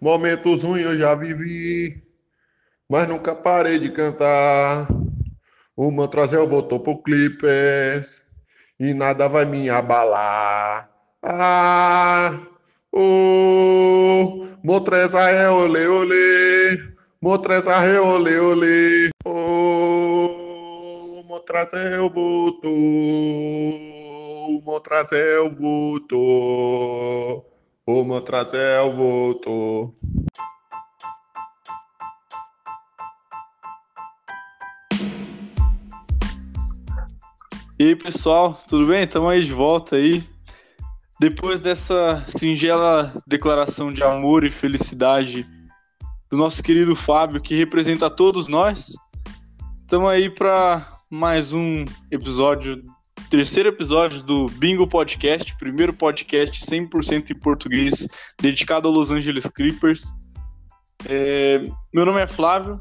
Momentos ruins eu já vivi, mas nunca parei de cantar. O Mantrazel voltou pro Clippers e nada vai me abalar. Ah, oh, Motreza é olê, olê. Motreza é olê, olê. Oh, Motrazel voltou. Motrazel voltou. O Motrazel voltou. E aí, pessoal, tudo bem? Estamos aí de volta aí. Depois dessa singela declaração de amor e felicidade do nosso querido Fábio, que representa todos nós, estamos aí para mais um episódio, terceiro episódio do Bingo Podcast, primeiro podcast 100% em português, dedicado ao Los Angeles Clippers. É, meu nome é Flávio,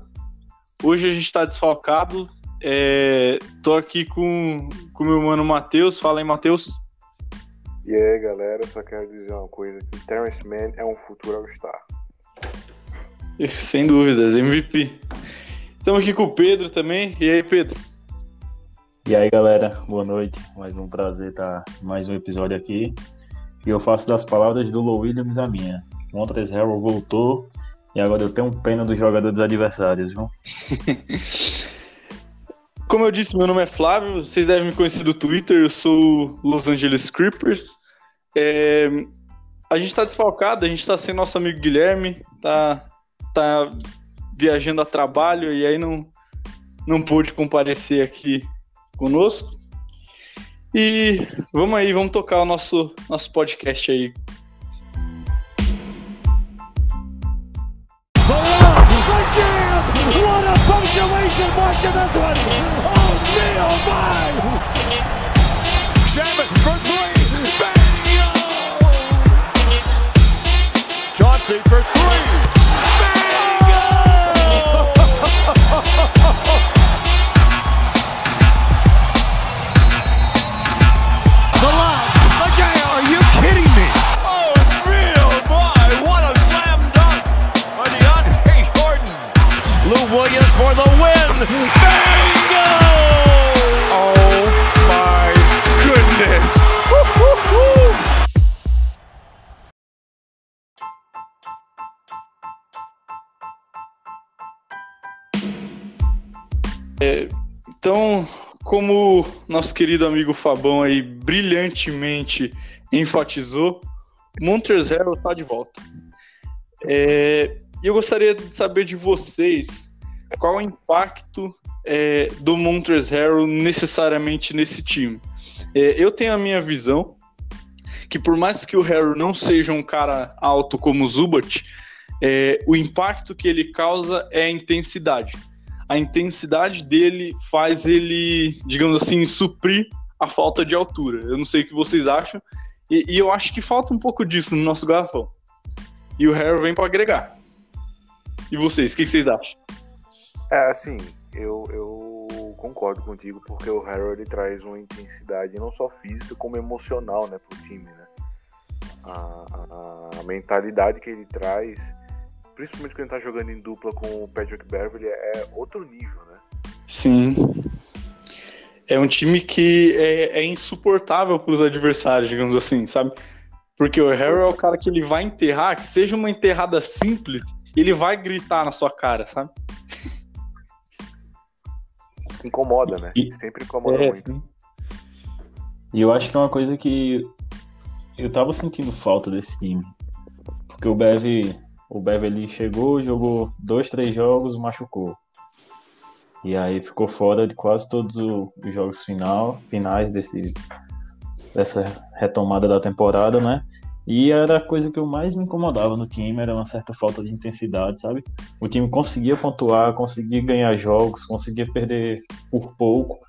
hoje a gente está desfalcado, é, tô aqui com o meu mano Matheus. Fala aí, Matheus. E aí, galera, só quero dizer uma coisa: que Terrence Mann é um futuro All-Star. Sem dúvidas, MVP. Estamos aqui com o Pedro também. E aí, Pedro? E aí, galera, boa noite. Mais um prazer estar mais um episódio aqui. E eu faço das palavras do Low Williams a minha. Montres Harrell voltou e agora eu tenho pena dos jogadores adversários, viu? Como eu disse, meu nome é Flávio, vocês devem me conhecer do Twitter, eu sou Los Angeles Creepers. É, a gente tá desfalcado, a gente tá sem nosso amigo Guilherme, tá, tá viajando a trabalho e aí não, não pôde comparecer aqui conosco. E vamos aí, vamos tocar o nosso, nosso podcast aí. For three! Bingo! Oh my goodness. Woo-hoo-hoo. Então, como nosso querido amigo Fabão aí brilhantemente enfatizou, Montrezl Harrell está de volta. É, eu gostaria de saber de vocês qual o impacto é, do Montrezl Harrell necessariamente nesse time. É, eu tenho a minha visão que por mais que o Harrell não seja um cara alto como o Zubat, é, o impacto que ele causa é a intensidade. A intensidade dele faz ele, digamos assim, suprir a falta de altura. Eu não sei o que vocês acham, e, e eu acho que falta um pouco disso no nosso garrafão. E o Harrell vem para agregar. E vocês, o que vocês acham? É, assim, eu, eu concordo contigo, porque o ele traz uma intensidade não só física, como emocional, né, pro time, né? A, a, a mentalidade que ele traz, principalmente quando ele tá jogando em dupla com o Patrick Beverly, é outro nível, né? Sim. É um time que é, é insuportável para os adversários, digamos assim, sabe? Porque o Harrell é o cara que ele vai enterrar, que seja uma enterrada simples, ele vai gritar na sua cara, sabe? Incomoda, né? E- Sempre incomoda É, muito. sim. E eu acho que é uma coisa que eu tava sentindo falta desse time. Porque o Bev, o Bev ele chegou, jogou dois, três jogos, machucou. E aí ficou fora de quase todos os jogos final, finais desse, dessa retomada da temporada, né? E era a coisa que eu mais me incomodava no time, era uma certa falta de intensidade, sabe? O time conseguia pontuar, conseguia ganhar jogos, conseguia perder por pouco,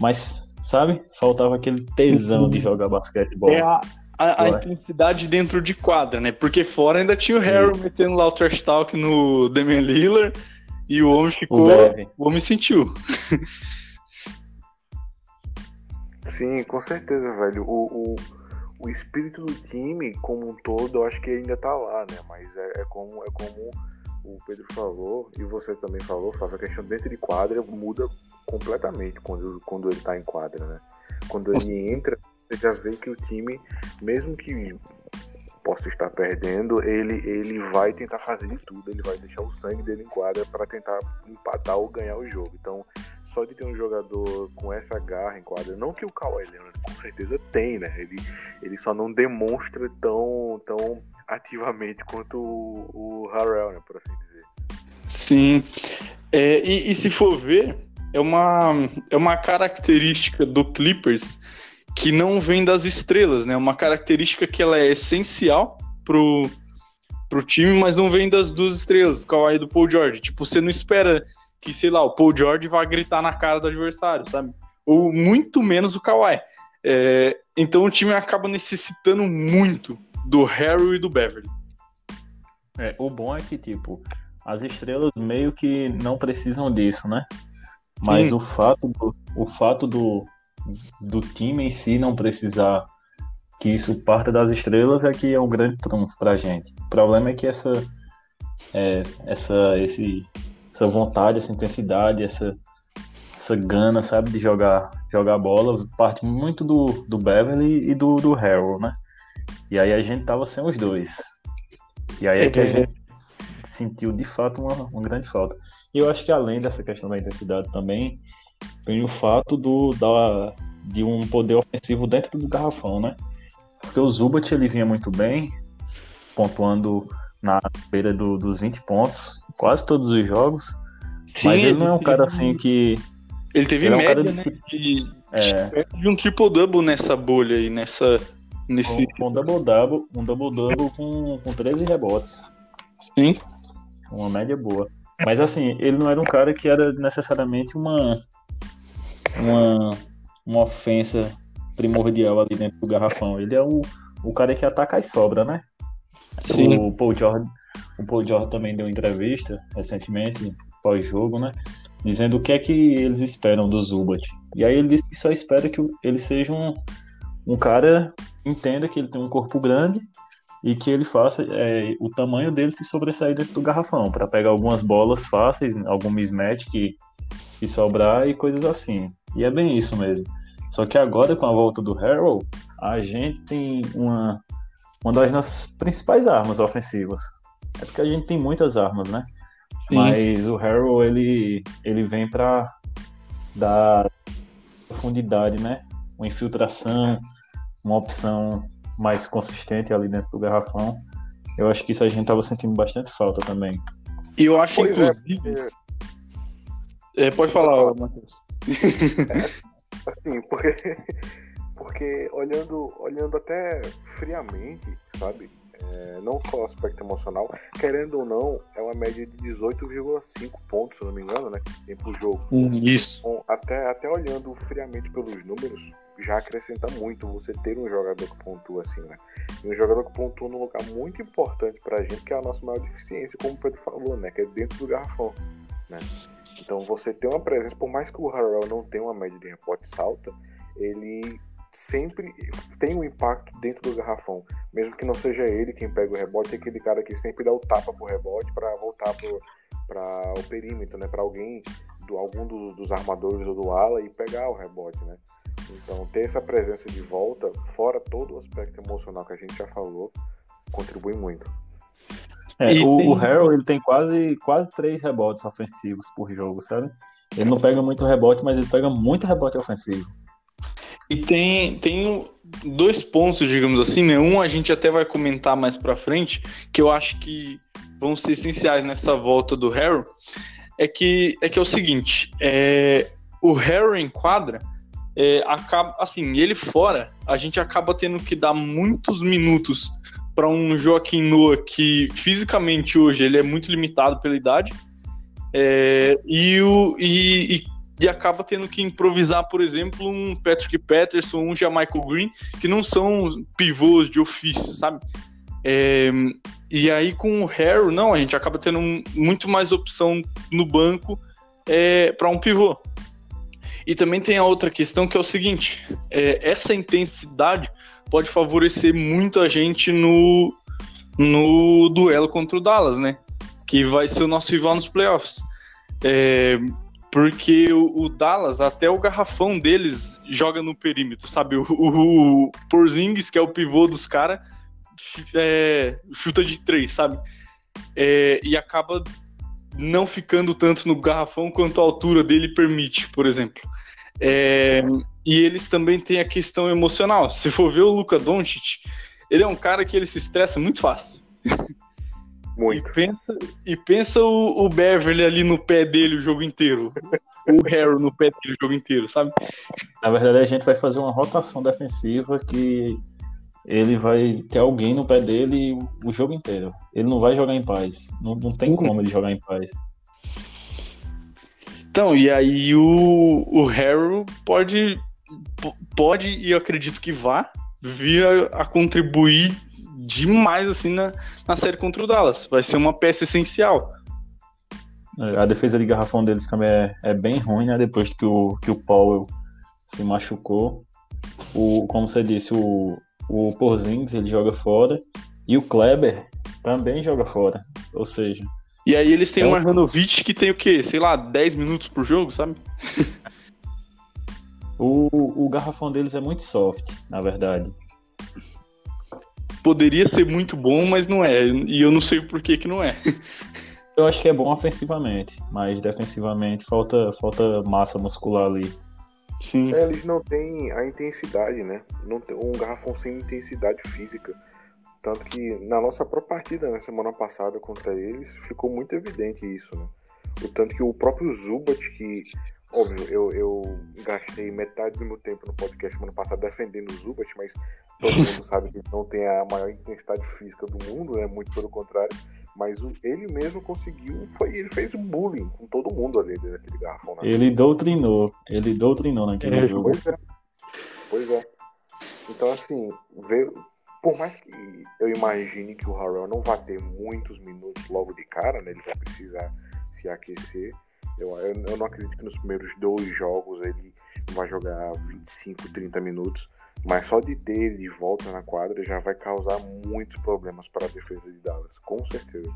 mas, sabe? Faltava aquele tesão de jogar basquetebol. É a, a, a intensidade dentro de quadra, né? Porque fora ainda tinha o Harrell metendo lá o trash talk no Damian Lillard e o homem ficou. O. O homem sentiu. Sim, com certeza, velho. O, o, o espírito do time como um todo, eu acho que ainda tá lá, né? Mas é, é como, é como o Pedro falou, e você também falou, Flávio, a questão dentro de quadra muda completamente quando, quando ele tá em quadra, né? Quando ele entra, você já vê que o time, mesmo que possa estar perdendo, ele, ele vai tentar fazer de tudo, ele vai deixar o sangue dele em quadra para tentar empatar ou ganhar o jogo. Então, só de ter um jogador com essa garra em quadra, não que o Kawhi Leonard com certeza tem, né? Ele, ele só não demonstra tão, tão ativamente quanto o, o Harrell, né? Por assim dizer. Sim. É, e, e, se for ver, é uma, é uma característica do Clippers que não vem das estrelas, né? Uma característica que ela é essencial pro, pro time, mas não vem das duas estrelas, do Kawhi e do Paul George. Tipo, você não espera que, sei lá, o Paul George vá gritar na cara do adversário, sabe? Ou muito menos o Kawhi. É, então o time acaba necessitando muito do Harry e do Beverly. É, o bom é que, tipo, as estrelas meio que não precisam disso, né? Mas Sim. o fato, do, o fato do, do time em si não precisar que isso parta das estrelas é que é um grande trunfo pra gente. O problema é que essa, é, essa, esse, essa vontade, essa intensidade, essa, essa gana, sabe, de jogar, jogar bola, parte muito do, do Beverly e do, do Harold, né? E aí a gente tava sem os dois. E aí é que a gente sentiu de fato uma, uma grande falta. E eu acho que além dessa questão da intensidade também, tem o fato do, da, de um poder ofensivo dentro do garrafão, né? Porque o Zubat ele vinha muito bem, pontuando na beira do, dos 20 pontos, quase todos os jogos. Sim, mas ele não é um cara assim que. Ele teve ele média, é um de, né? De, é... de um triple-double nessa bolha aí, nessa. Nesse... Um, um double-double um double -double com, com 13 rebotes. Sim. Uma média boa. Mas assim, ele não era um cara que era necessariamente uma. Uma, uma ofensa primordial ali dentro do garrafão. Ele é o, o cara que ataca e sobra, né? Sim. O Paul George, o Paul George também deu entrevista recentemente, pós-jogo, né? Dizendo o que é que eles esperam do Zubat. E aí ele disse que só espera que ele seja um, um cara entenda que ele tem um corpo grande e que ele faça é, o tamanho dele se sobressair dentro do garrafão, para pegar algumas bolas fáceis, algum mismatch que, que sobrar e coisas assim. E é bem isso mesmo. Só que agora, com a volta do Harold, a gente tem uma, uma das nossas principais armas ofensivas. É porque a gente tem muitas armas, né? Sim. Mas o Harold, ele, ele vem para dar profundidade, né? Uma infiltração, uma opção mais consistente ali dentro do garrafão. Eu acho que isso a gente tava sentindo bastante falta também. E eu acho, pois é, inclusive. É, é, pode falar, Matheus. É, assim, porque, porque olhando, olhando até friamente, sabe? É, não só o aspecto emocional, querendo ou não, é uma média de 18,5 pontos, se não me engano, né? Tem por jogo. Isso. Então, até, até olhando friamente pelos números, já acrescenta muito você ter um jogador que pontua assim, né? E um jogador que pontua num lugar muito importante pra gente, que é a nossa maior deficiência, como o Pedro falou, né? Que é dentro do garrafão, né? Então você ter uma presença, por mais que o Harrell não tenha uma média de rebotes alta, ele sempre tem um impacto dentro do garrafão. Mesmo que não seja ele quem pega o rebote, é aquele cara que sempre dá o tapa pro rebote para voltar para o perímetro, né? Para alguém, do, algum dos, dos armadores ou do ala e pegar o rebote, né? Então, ter essa presença de volta, fora todo o aspecto emocional que a gente já falou, contribui muito. É, o, tem... o Harold ele tem quase, quase três rebotes ofensivos por jogo, sabe? Ele não pega muito rebote, mas ele pega muito rebote ofensivo. E tem, tem dois pontos, digamos assim, né? Um a gente até vai comentar mais pra frente, que eu acho que vão ser essenciais nessa volta do Harold, é que é, que é o seguinte, é, o Harold em quadra, é, acaba, assim, ele fora, a gente acaba tendo que dar muitos minutos para um Joaquim Noah que fisicamente hoje ele é muito limitado pela idade é, e, o, e, e, e, acaba tendo que improvisar, por exemplo, um Patrick Patterson, um Jamaica Green, que não são pivôs de ofício, sabe? É, e aí com o Harry, não, a gente acaba tendo muito mais opção no banco é, para um pivô. E também tem a outra questão que é o seguinte: é, essa intensidade pode favorecer muito a gente no, no duelo contra o Dallas, né? Que vai ser o nosso rival nos playoffs. É, porque o, o, Dallas, até o garrafão deles joga no perímetro, sabe? O, o, o Porzingis, que é o pivô dos caras, é, chuta de três, sabe? É, e acaba não ficando tanto no garrafão quanto a altura dele permite, por exemplo. É, e eles também têm a questão emocional. Se for ver o Luca Doncic, ele é um cara que ele se estressa muito fácil. Muito. E pensa, e pensa o, o, Beverly ali no pé dele o jogo inteiro. o Harry no pé dele o jogo inteiro, sabe? Na verdade, a gente vai fazer uma rotação defensiva que ele vai ter alguém no pé dele o jogo inteiro. Ele não vai jogar em paz. Não, não tem como ele jogar em paz. Então, e aí o, o Harry pode, pode, e eu acredito que vá, vir a, a contribuir demais assim na, na série contra o Dallas. Vai ser uma peça essencial. A defesa de garrafão deles também é, é bem ruim, né? Depois que o, que o Powell se machucou. O, como você disse, o, o Porzingis ele joga fora e o Kleber também joga fora. Ou seja. E aí eles têm é o Marjanovic que tem o quê? Sei lá, 10 minutos por jogo, sabe? o, o garrafão deles é muito soft, na verdade. Poderia ser muito bom, mas não é. E eu não sei por que, que não é. Eu acho que é bom ofensivamente, mas defensivamente falta, falta massa muscular ali. Sim. É, eles não têm a intensidade, né? Não tem, um garrafão sem intensidade física. Tanto que na nossa própria partida na semana passada contra eles ficou muito evidente isso, né? O tanto que o próprio Zubat, que, óbvio, eu, eu gastei metade do meu tempo no podcast semana passada defendendo o Zubat, mas todo mundo sabe que não tem a maior intensidade física do mundo, né? Muito pelo contrário. Mas o, ele mesmo conseguiu, foi, ele fez um bullying com todo mundo ali naquele garrafão. Né? Ele doutrinou, ele doutrinou naquele é, jogo. Pois é. Pois é. Então, assim, ver, por mais que eu imagine que o Harrell não vai ter muitos minutos logo de cara, né? Ele vai precisar se aquecer. Eu, eu, eu não acredito que nos primeiros dois jogos ele vai jogar 25, 30 minutos. Mas só de ter ele de volta na quadra já vai causar muitos problemas para a defesa de Dallas, com certeza.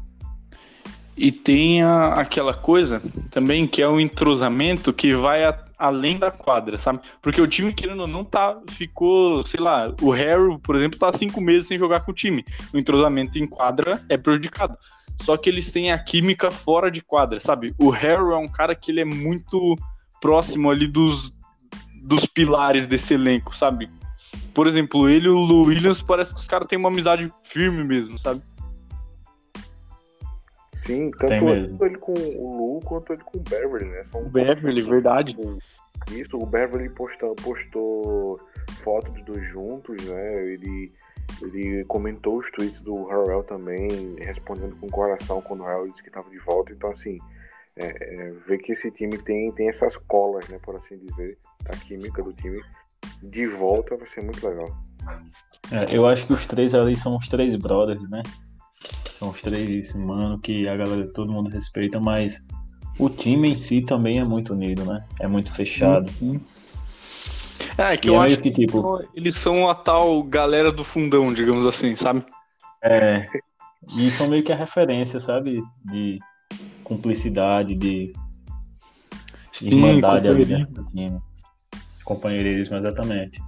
E tem a, aquela coisa também que é o entrosamento que vai a, além da quadra, sabe? Porque o time, querendo ou não, tá, ficou, sei lá, o Harry, por exemplo, tá cinco meses sem jogar com o time. O entrosamento em quadra é prejudicado. Só que eles têm a química fora de quadra, sabe? O Harry é um cara que ele é muito próximo ali dos, dos pilares desse elenco, sabe? Por exemplo, ele e o Lou Williams parece que os caras têm uma amizade firme mesmo, sabe? Sim, tanto ele com o Lu quanto ele com o Beverly, né? São o Beverly, verdade. Isso, o Beverly postou, postou foto dos dois juntos, né? Ele, ele comentou os tweets do Harrell também, respondendo com o coração quando o Harrell disse que estava de volta. Então, assim, é, é, ver que esse time tem, tem essas colas, né? Por assim dizer, a química do time de volta vai ser muito legal. É, eu acho que os três ali são os três brothers, né? São os três mano que a galera, todo mundo respeita, mas o time em si também é muito unido, né? É muito fechado. Uhum. É, que e eu é acho que, tipo, eles são a tal galera do fundão, digamos assim, sabe? É. E são meio que a referência, sabe? De cumplicidade, de Sim, irmandade ali dentro do time. Companheirismo, exatamente.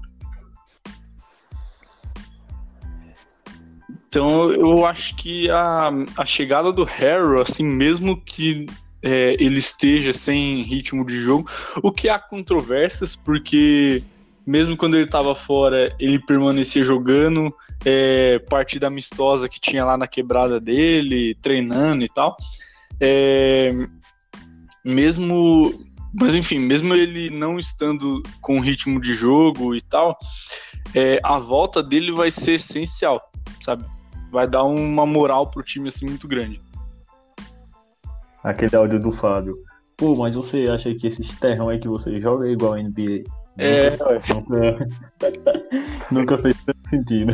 Então eu acho que a, a chegada do Harrow, assim, mesmo que é, ele esteja sem ritmo de jogo, o que há controvérsias, porque mesmo quando ele estava fora, ele permanecia jogando, é, partida amistosa que tinha lá na quebrada dele, treinando e tal. É, mesmo mas enfim, mesmo ele não estando com ritmo de jogo e tal, é, a volta dele vai ser essencial, sabe? Vai dar uma moral pro time assim muito grande. Aquele áudio do Fábio. Pô, mas você acha que esse terrão aí que você joga é igual a NBA? É, nunca, nunca fez tanto sentido.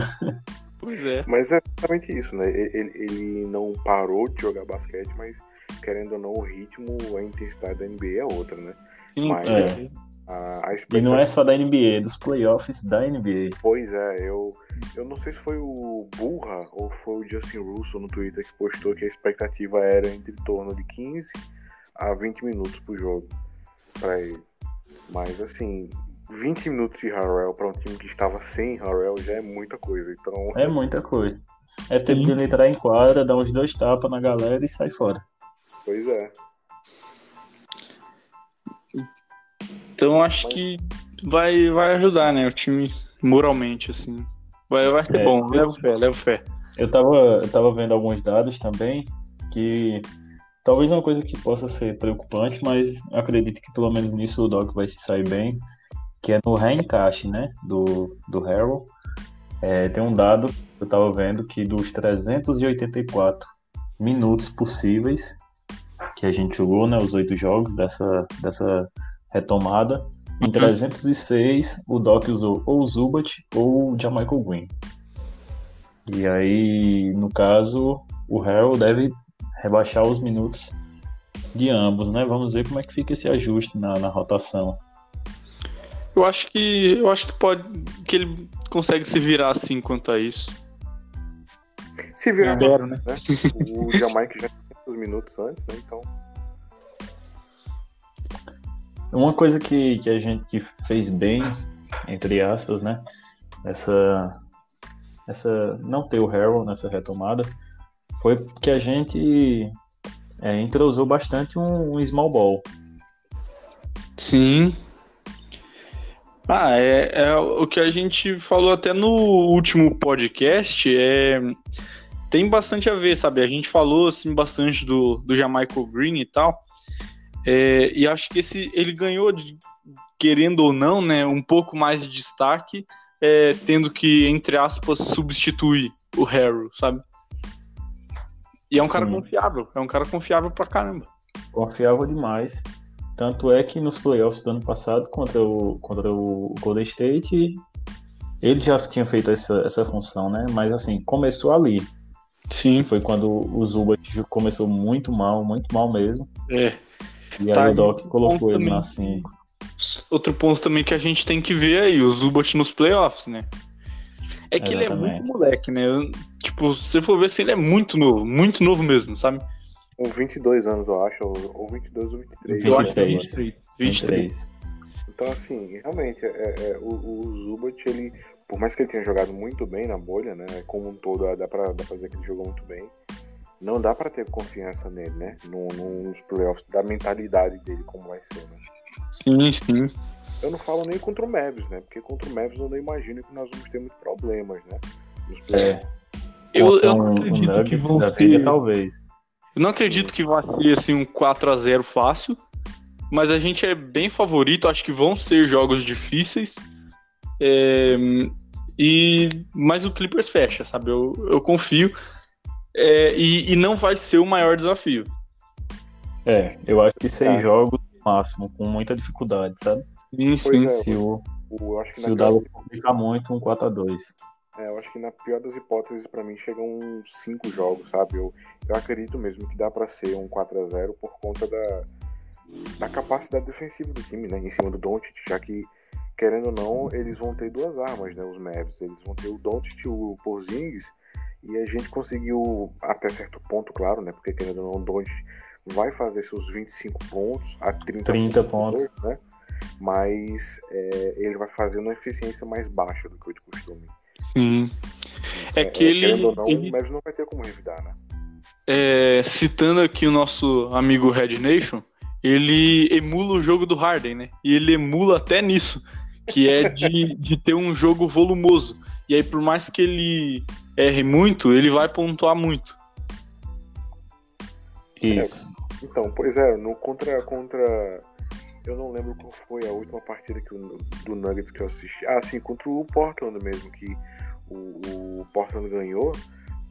Pois é. Mas é exatamente isso, né? Ele, ele não parou de jogar basquete, mas querendo ou não, o ritmo, a intensidade da NBA é outra, né? Sim, Mas é. A, a E não é só da NBA, é dos playoffs da NBA. Pois é, eu, eu não sei se foi o Burra ou foi o Justin Russo no Twitter que postou que a expectativa era entre torno de 15 a 20 minutos pro jogo para ele. Mas assim, 20 minutos de Harrell para um time que estava sem Harrell já é muita coisa. Então, É muita coisa. É tempo de ele entrar em quadra, dar uns dois tapas na galera e sair fora. pois é. Então acho que vai, vai ajudar, né? O time moralmente, assim. Vai, vai ser É. bom. Levo fé, levo fé. Eu tava, eu tava vendo alguns dados também que talvez uma coisa que possa ser preocupante, mas acredito que pelo menos nisso o Doc vai se sair bem, que é no reencaixe, né, do, do Harrell. É, tem um dado que eu tava vendo que dos 384 minutos possíveis que a gente jogou, né, os oito jogos dessa, dessa retomada, em 306 o Doc usou ou o Zubat ou o Jamaica Green. E aí, no caso, o Harrell deve rebaixar os minutos de ambos, né? Vamos ver como é que fica esse ajuste na, na rotação. Eu acho que. Eu acho que pode. que ele consegue se virar assim quanto a isso. Se virar, Espero, né? né? O Jamaica já tem os minutos antes, né? Então, Uma coisa que, que a gente que fez bem, entre aspas, né? Essa, essa não ter o Harrell nessa retomada foi que a gente é, entrosou bastante um, um small ball. Sim. Ah, é, é o que a gente falou até no último podcast. É, tem bastante a ver, sabe? A gente falou assim, bastante do, do Jamaica Green e tal. É, e acho que esse ele ganhou, de- querendo ou não, né, um pouco mais de destaque, é, tendo que, entre aspas, substituir o Harrow, sabe? E é um cara Sim. confiável, é um cara confiável pra caramba. Confiava demais. Tanto é que nos playoffs do ano passado contra o, contra o Golden State, ele já tinha feito essa, essa função, né? Mas assim, começou ali. Sim. Foi quando o Zubat começou muito mal, muito mal mesmo. É. E Tá aí o aí Doc colocou ele também. na 5. Outro ponto também que a gente tem que ver aí, o Zubat nos playoffs, né? É que ele é Exatamente. muito moleque, né? Eu- tipo, se você for ver assim, ele é muito novo, muito novo mesmo, sabe? com 22 anos, eu acho, ou, ou 22 ou 23. Eu acho que é 23. 23. 23. Então, assim, realmente, é, é, o, o Zubat, ele, por mais que ele tenha jogado muito bem na bolha, né? Como um todo, dá pra, dá pra dizer que ele jogou muito bem. Não dá pra ter confiança nele, né? No, nos playoffs, da mentalidade dele, como vai ser, né? Sim, sim. Eu não falo nem contra o Mavis, né? Porque contra o Mavis eu não imagino que nós vamos ter muitos problemas, né? Nos playoffs. É, Eu, eu não acredito que vão ser... talvez. Eu não acredito que vai ser assim um 4 a 0 fácil, mas a gente é bem favorito, acho que vão ser jogos difíceis. É, e mas o Clippers fecha, sabe? Eu, eu confio. É, e, e não vai ser o maior desafio. É, eu acho que seis Tá. jogos no máximo, com muita dificuldade, sabe? Sim, sim. é. Se o, O- eu acho que se na o Dallas complicar muito, um 4x2. é, eu acho que na pior das hipóteses, pra mim, chegam uns 5 jogos, sabe? Eu, eu acredito mesmo que dá pra ser um 4 a 0 por conta da, da capacidade defensiva do time, né? Em cima do Doncic, já que, querendo ou não, eles vão ter duas armas, né? Os Mavs. Eles vão ter o Doncic e o Porzingis, e a gente conseguiu, até certo ponto, claro, né? Porque, querendo ou não, o Doncic vai fazer seus 25 pontos a 30, 30 por pontos. jogo, né? Mas é, ele vai fazer uma eficiência mais baixa do que o de costume. Sim. É que ele, ou não, ele- o Mavs não vai ter como revidar, né? é, citando aqui o nosso amigo Red Nation, ele emula o jogo do Harden, né? E ele emula até nisso, que é de, de ter um jogo volumoso. E aí, por mais que ele erre muito, ele vai pontuar muito. Isso. Então, pois é, no contra contra eu não lembro qual foi a última partida que o, do Nuggets que eu assisti. Ah, sim, contra o Portland mesmo que o, o Portland ganhou.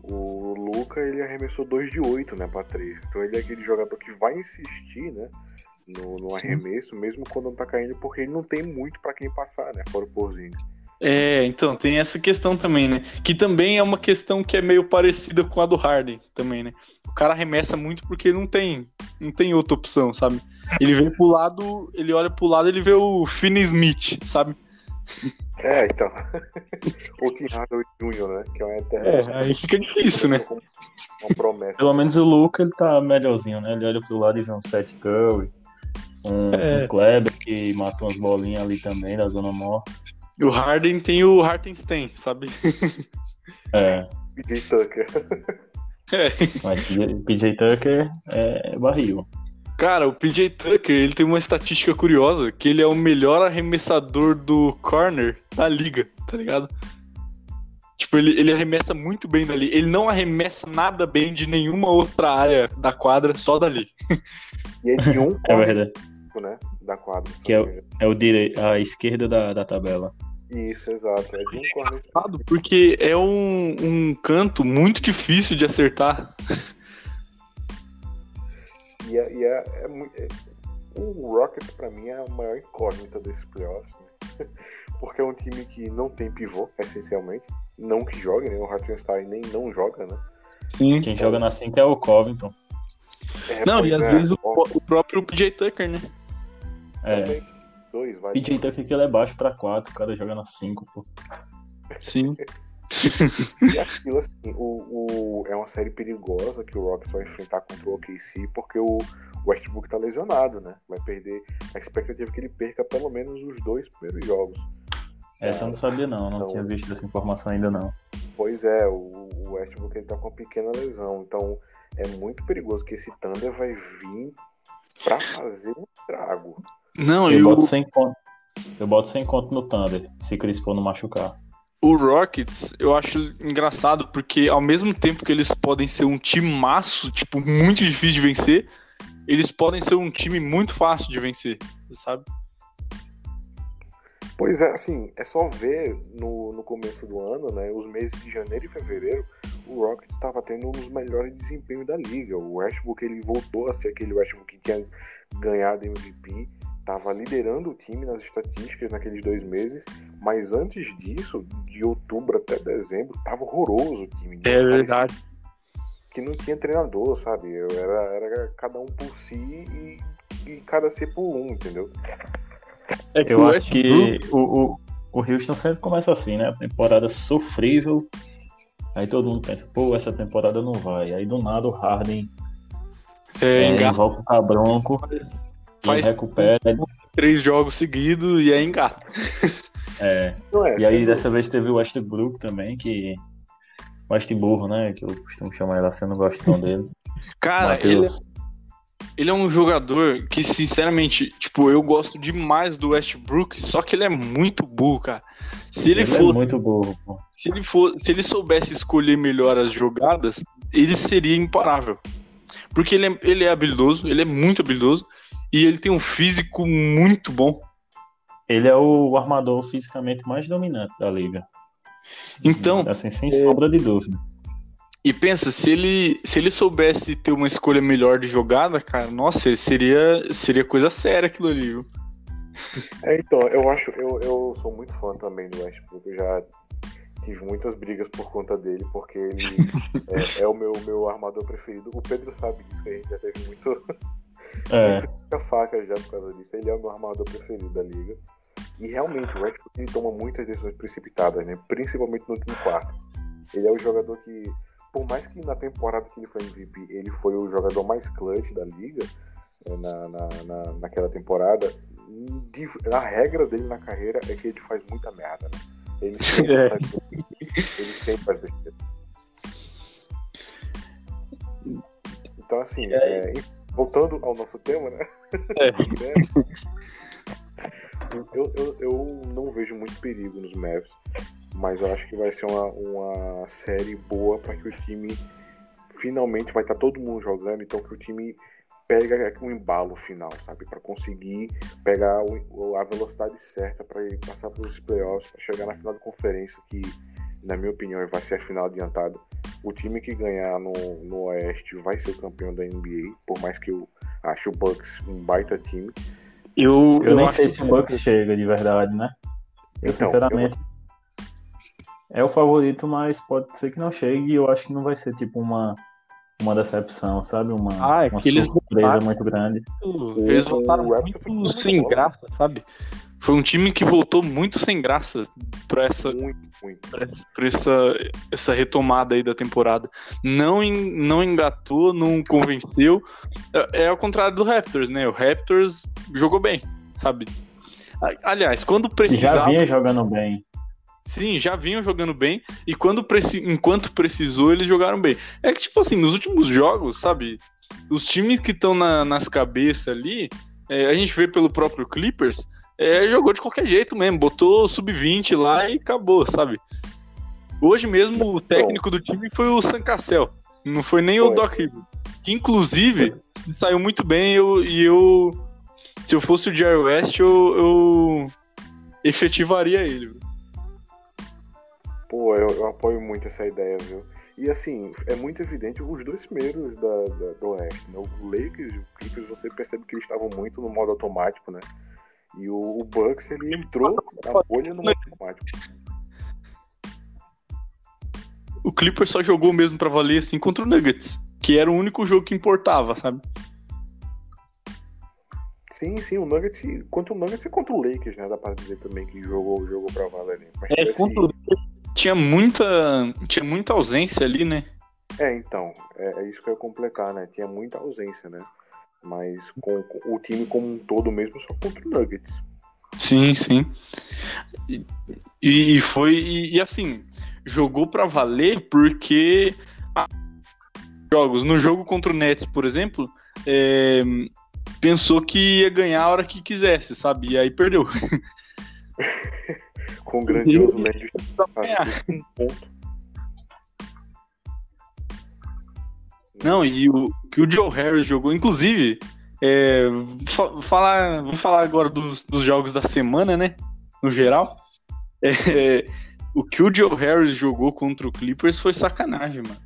O Luca ele arremessou 2 de 8, né, pra 3. Então ele é aquele jogador que vai insistir, né, no, no arremesso, mesmo quando não tá caindo, porque ele não tem muito pra quem passar, né, fora o Porzingis. É, então, tem essa questão também, né? Que também é uma questão que é meio parecida com a do Harden também, né? O cara arremessa muito porque não tem, não tem outra opção, sabe? Ele vem pro lado, ele olha pro lado, ele vê o Finney Smith, sabe? É, então. o Tim Hardaway Jr., né? Que é uma eterna. É, aí fica difícil, né? Uma promessa. Pelo menos o Luca ele tá melhorzinho, né? Ele olha pro lado e vê um Seth Curry, um, É. um Kleber que matou umas bolinhas ali também da zona morta. E o Harden tem o Hartenstein, sabe? É, PJ Tucker. É. mas PJ PJ Tucker é barril. Cara, o PJ Tucker, ele tem uma estatística curiosa, que ele é o melhor arremessador do corner da liga, tá ligado? Tipo, ele, ele arremessa muito bem dali. Ele não arremessa nada bem de nenhuma outra área da quadra, só dali. E é de um É verdade. corpo, né? Da quadra. Que é o- É o dire... a esquerda da, da tabela. Isso, exato. É de um Porque é um, um canto muito difícil de acertar. E, é, e é, é é- o Rockets, pra mim, é a maior incógnita desses playoffs. Né? Porque é um time que não tem pivô, essencialmente. Não que jogue, né? O Hartenstein nem não joga, né? Sim. Quem joga na 5 é o Covington. É, Não, e às é, vezes o, o próprio PJ Tucker, né? É. também, Dois, vai. PJ Tucker que ele é baixo pra 4, o cara joga na 5, pô. Sim. E aquilo, assim, o, o- é uma série perigosa que o Rockets vai enfrentar contra o OKC, porque o Westbrook tá lesionado, né? Vai perder. A expectativa é que ele perca pelo menos os dois primeiros jogos. Essa eu não sabia não, não Então- tinha visto essa informação ainda não. Pois é, o, o Westbrook ele tá com uma pequena lesão, então é muito perigoso que esse Thunder vai vir pra fazer um estrago. Não, Eu e o, boto sem conto. Eu boto sem conto no Thunder, se Chris Paul não machucar. o Rockets, eu acho engraçado, porque ao mesmo tempo que eles podem ser um timaço, tipo, muito difícil de vencer, eles podem ser um time muito fácil de vencer, sabe? Pois é, assim, é só ver no, no começo do ano, né? Os meses de janeiro e fevereiro, o Rockets estava tendo um dos melhores desempenhos da liga. O Westbrook ele voltou a ser aquele Westbrook que tinha ganhado MVP, estava liderando o time nas estatísticas naqueles dois meses, mas antes disso, de outubro até dezembro, estava horroroso o time. É verdade. Que não tinha treinador, sabe? Eu era, era cada um por si e, e cada si por um, entendeu? É Eu acho que o, o, o Houston sempre começa assim, né? A temporada sofrível. Aí todo mundo pensa, pô, essa temporada não vai. Aí do nada o Harden é, é, invoca o cabronco faz recupera. três jogos seguidos e aí engata. É, é, e aí sendo- dessa vez teve o Westbrook também, que. Westburro, né? Que eu costumo chamar ele assim, eu não gosto tão dele. Cara, ele, Matheus. ele é um jogador que, sinceramente, tipo, eu gosto demais do Westbrook, só que ele é muito burro, cara. Se ele, Ele é fosse muito burro, pô. Se ele, for, se ele soubesse escolher melhor as jogadas, ele seria imparável. Porque ele é, ele é habilidoso, ele é muito habilidoso, e ele tem um físico muito bom. Ele é o armador fisicamente mais dominante da liga. Então, Assim, sem sombra de dúvida. e pensa, se ele, se ele soubesse ter uma escolha melhor de jogada, cara, nossa, seria, seria coisa séria aquilo ali, viu? É, então, eu acho, eu, eu sou muito fã também do Westbrook, eu já tive muitas brigas por conta dele, porque ele é, é o meu, meu armador preferido. O Pedro sabe disso, que a gente já teve muito, É, muita faca já por causa disso. Ele é o meu armador preferido da liga. E realmente, o ele toma muitas decisões precipitadas, né? Principalmente no último quarto. Ele é o jogador que, por mais que na temporada que ele foi MVP, ele foi o jogador mais clutch da liga, eh, na, na, na, naquela temporada, a regra dele na carreira é que ele faz muita merda, né? Ele sempre É. faz, ele sempre faz besteira. Então, assim, é, voltando ao nosso tema, né? É. Eu, eu, eu não vejo muito perigo nos Mavs, mas eu acho que vai ser uma, uma série boa para que o time finalmente vai estar todo mundo jogando, então que o time pega um embalo final, sabe? Para conseguir pegar o- a velocidade certa para passar pelos playoffs, para chegar na final da conferência, que na minha opinião vai ser a final adiantada. O time que ganhar no, no Oeste vai ser o campeão da NBA, por mais que eu ache o Bucks um baita time. Eu, eu nem acho sei que- se o Bucks chega de verdade, né? Eu, Então, sinceramente. É o favorito, mas pode ser que não chegue e eu acho que não vai ser tipo uma, uma decepção, sabe? Uma, Ah, é uma que eles surpresa voltaram. muito grande. Eles voltaram muito muito sem graça, sabe? Foi um time que voltou muito sem graça pra essa, Muito, muito. pra essa- pra essa, essa retomada aí da temporada. Não, en- não engatou, não convenceu. É, é ao contrário do Raptors, né? O Raptors jogou bem, sabe? Aliás, quando E precisava. já vinha jogando bem. Sim, já vinham jogando bem. E quando preci... enquanto precisou, eles jogaram bem. É que, tipo assim, nos últimos jogos, sabe? Os times que estão na- nas cabeças ali, é, a gente vê pelo próprio Clippers, é, jogou de qualquer jeito mesmo. Botou sub-20 lá e acabou, sabe? Hoje mesmo o técnico do time foi o San Cassel. Não foi nem o Foi. Doc Rivers. Que inclusive saiu muito bem eu, e eu. Se eu fosse o Jerry West, eu, eu efetivaria ele. Pô, eu, eu apoio muito essa ideia, viu? E assim, é muito evidente os dois primeiros da, da- do Oeste, né? O Lakers e o Clippers, você percebe que eles estavam muito no modo automático, né? E o, o Bucks, ele entrou na bolha no automático. O Clippers só jogou mesmo pra valer assim contra o Nuggets, que era o único jogo que importava, sabe? Sim, sim, o Nuggets, contra o Nuggets e contra o Lakers, né? Dá pra dizer também que jogou, jogou pra valer. ali. Mas, É, assim, contra o tinha muita tinha muita ausência ali, né? É, então, é, é isso que eu ia completar, né? Tinha muita ausência, né? Mas com, com o time como um todo mesmo, só contra o Nuggets. Sim, sim. E, e foi e, e, assim, jogou pra valer porque ah, jogos no jogo contra o Nets, por exemplo, é, pensou que ia ganhar a hora que quisesse, sabe? E aí perdeu. Com grandioso médio um ponto. Não, e o que o Joe Harris jogou, inclusive, é, fa- falar, vamos falar agora dos, dos jogos da semana, né? No geral. É, o que o Joe Harris jogou contra o Clippers foi sacanagem, mano.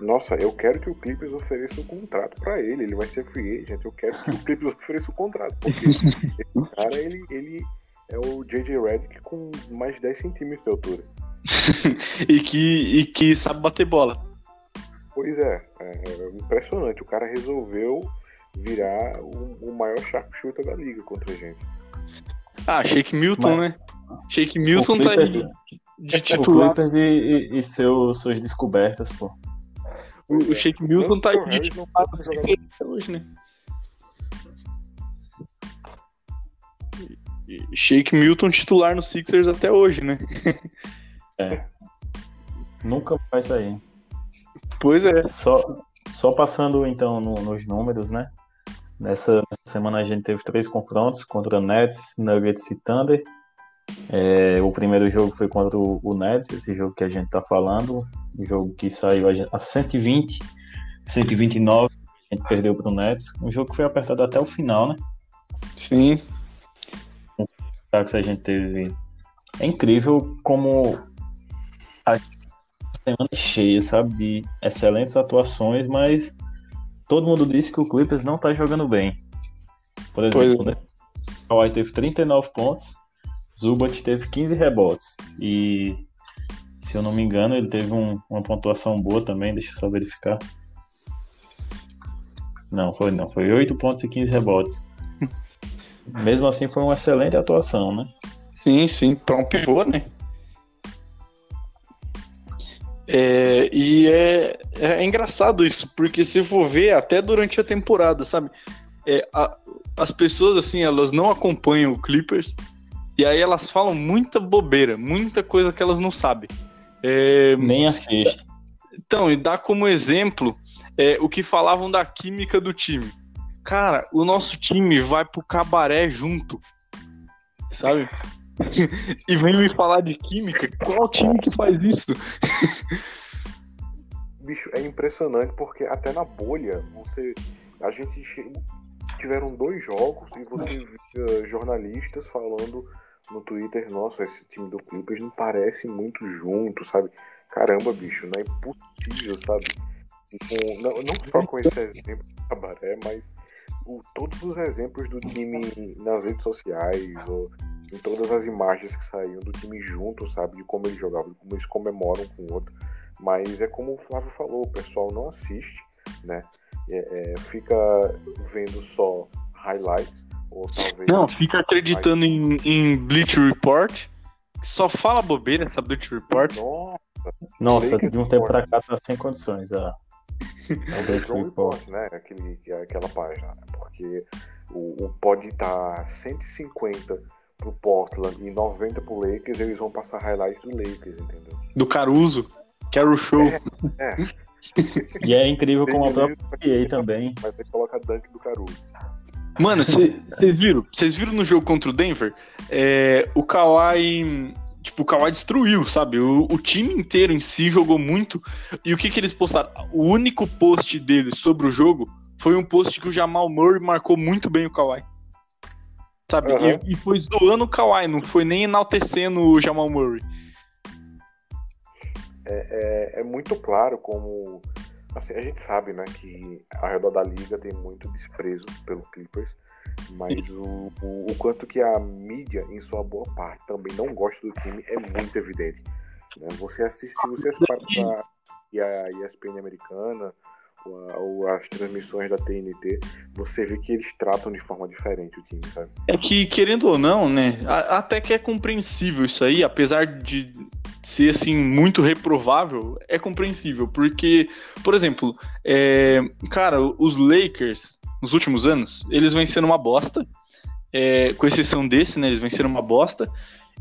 Nossa, eu quero que o Clippers ofereça um contrato pra ele. Ele vai ser free agent. Eu quero que o Clippers ofereça um contrato. Porque esse cara, ele, ele é o J.J. Redick com mais de 10 centímetros de altura. E que, e que sabe bater bola. Pois é, é, é impressionante. O cara resolveu virar o, o maior sharpshooter da liga contra a gente. Ah, Shake Milton, né? Shake Milton tá de o titular. Clippers e, e, e seu, suas descobertas, pô. O, o Shake Milton tá de titular hoje, né? E- Shake Milton titular no Sixers até hoje, né? Nunca vai sair. Pois é. Só, só passando então no- nos números, né? Nessa, semana a gente teve três confrontos contra Nets, Nuggets e Thunder. É, o primeiro jogo foi contra o, o Nets, esse jogo que a gente tá falando, o jogo que saiu a, gente- a 120, 129, a gente perdeu pro Nets. Um jogo que foi apertado até o final, né? Sim. ataques a gente teve. É incrível como a semana é cheia, sabe? De excelentes atuações, mas todo mundo disse que o Clippers não tá jogando bem. Por Pois exemplo, né? Kawhi teve 39 pontos, Zubat teve 15 rebotes. E se eu não me engano, ele teve um- uma pontuação boa também, deixa eu só verificar. Não, foi não, foi 8 pontos e 15 rebotes. Mesmo assim, foi uma excelente atuação, né? Sim, sim, pra um pivô, né? É, e é, é engraçado isso, porque se for ver, até durante a temporada, sabe? É, a- as pessoas, assim, elas não acompanham o Clippers, e aí elas falam muita bobeira, muita coisa que elas não sabem. É, Nem assiste. então, e dá como exemplo é, o que falavam da química do time. Cara, o nosso time vai pro cabaré junto. Sabe? E vem me falar de química. Qual time que faz isso? Bicho, é impressionante porque até na bolha, você. A gente che- tiveram dois jogos e você via jornalistas falando no Twitter, nossa, esse time do Clippers não parece muito junto, sabe? Caramba, bicho, não é impossível, sabe? Com- não, não só com esse exemplo do Cabaré, mas o- todos os exemplos do time nas redes sociais, ou em todas as imagens que saíam do time junto, sabe? De como eles jogavam, de como eles comemoram com o outro. Mas é como o Flávio falou, o pessoal não assiste. né? É, é, fica vendo só highlights, ou talvez. Não, fica acreditando em, em Bleach Report, que só fala bobeira essa Bleach Report. Nossa, Nossa, de um tempo Report. pra cá tá sem condições. Ah. É o Bleach Report. Né? Aquele, aquela página. né? Porque o, o pode estar 150 pro Portland e 90 pro Lakers, eles vão passar highlights do Lakers, entendeu? Do Caruso, Quero Show. É, E é incrível como a própria EA também. Mas aí coloca dunk do Caruso. Mano, vocês viram? Vocês viram no jogo contra o Denver? É, o Kawhi. Tipo, o Kawhi destruiu, sabe? O, o time inteiro em si jogou muito. E o que, que eles postaram? O único post deles sobre o jogo foi um post que o Jamal Murray marcou muito bem o Kawhi. Sabe? Aham. E, e foi zoando o Kawhi, não foi nem enaltecendo o Jamal Murray. É, é muito claro como. Assim, a gente sabe, né, que ao redor da liga tem muito desprezo pelo Clippers, mas o, o, o quanto que a mídia, em sua boa parte, também não gosta do time é muito evidente. né? Você assiste, se você assiste para a ESPN americana ou, as transmissões da TNT, você vê que eles tratam de forma diferente o time, sabe? É que, querendo ou não, né? a- Até que é compreensível isso aí, apesar de ser assim muito reprovável, é compreensível. Porque, por exemplo, é, cara, os Lakers, nos últimos anos, eles vêm sendo uma bosta. é, com exceção desse, né? Eles sendo uma bosta.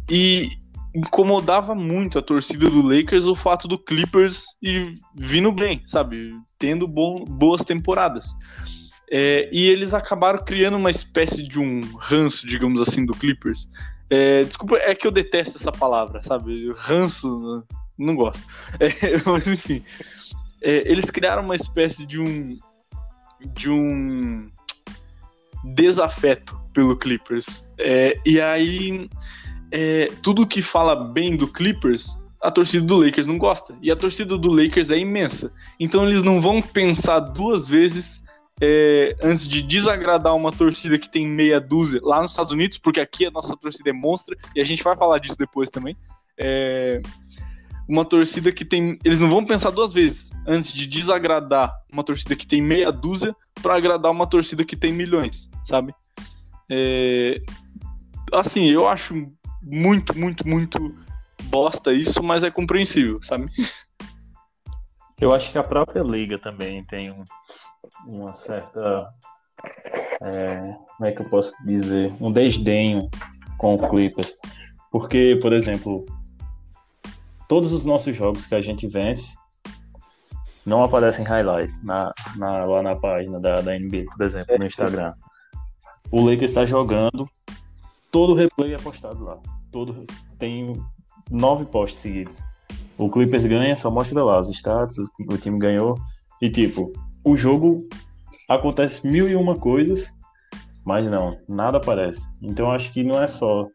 E incomodava muito a torcida do Lakers o fato do Clippers ir vindo bem, sabe? Tendo bom- boas temporadas. É, e eles acabaram criando uma espécie de um ranço, digamos assim, do Clippers. É, desculpa, é que eu detesto essa palavra, sabe? Ranço, não gosto. É, mas enfim, é, eles criaram uma espécie de um de um desafeto pelo Clippers. É, e aí, é, tudo que fala bem do Clippers, a torcida do Lakers não gosta. E a torcida do Lakers é imensa. Então eles não vão pensar duas vezes é, antes de desagradar uma torcida que tem meia dúzia lá nos Estados Unidos, porque aqui a nossa torcida é monstra, e a gente vai falar disso depois também. É, uma torcida que tem. Eles não vão pensar duas vezes antes de desagradar uma torcida que tem meia dúzia para agradar uma torcida que tem milhões, sabe? É, assim, eu acho muito, muito, muito bosta isso, mas é compreensível, sabe? Eu acho que a própria liga também tem um- uma certa. é, como é que eu posso dizer? Um desdenho com o Clippers. Porque, por exemplo, todos os nossos jogos que a gente vence não aparecem highlights na, na- lá na página da, da NBA, por exemplo, no Instagram. O Lakers está jogando, todo o replay é postado lá. Todo, tem nove posts seguidos. O Clippers ganha, só mostra lá os status, o, time ganhou. E tipo, o jogo acontece mil e uma coisas, mas não, nada aparece. Então acho que não é só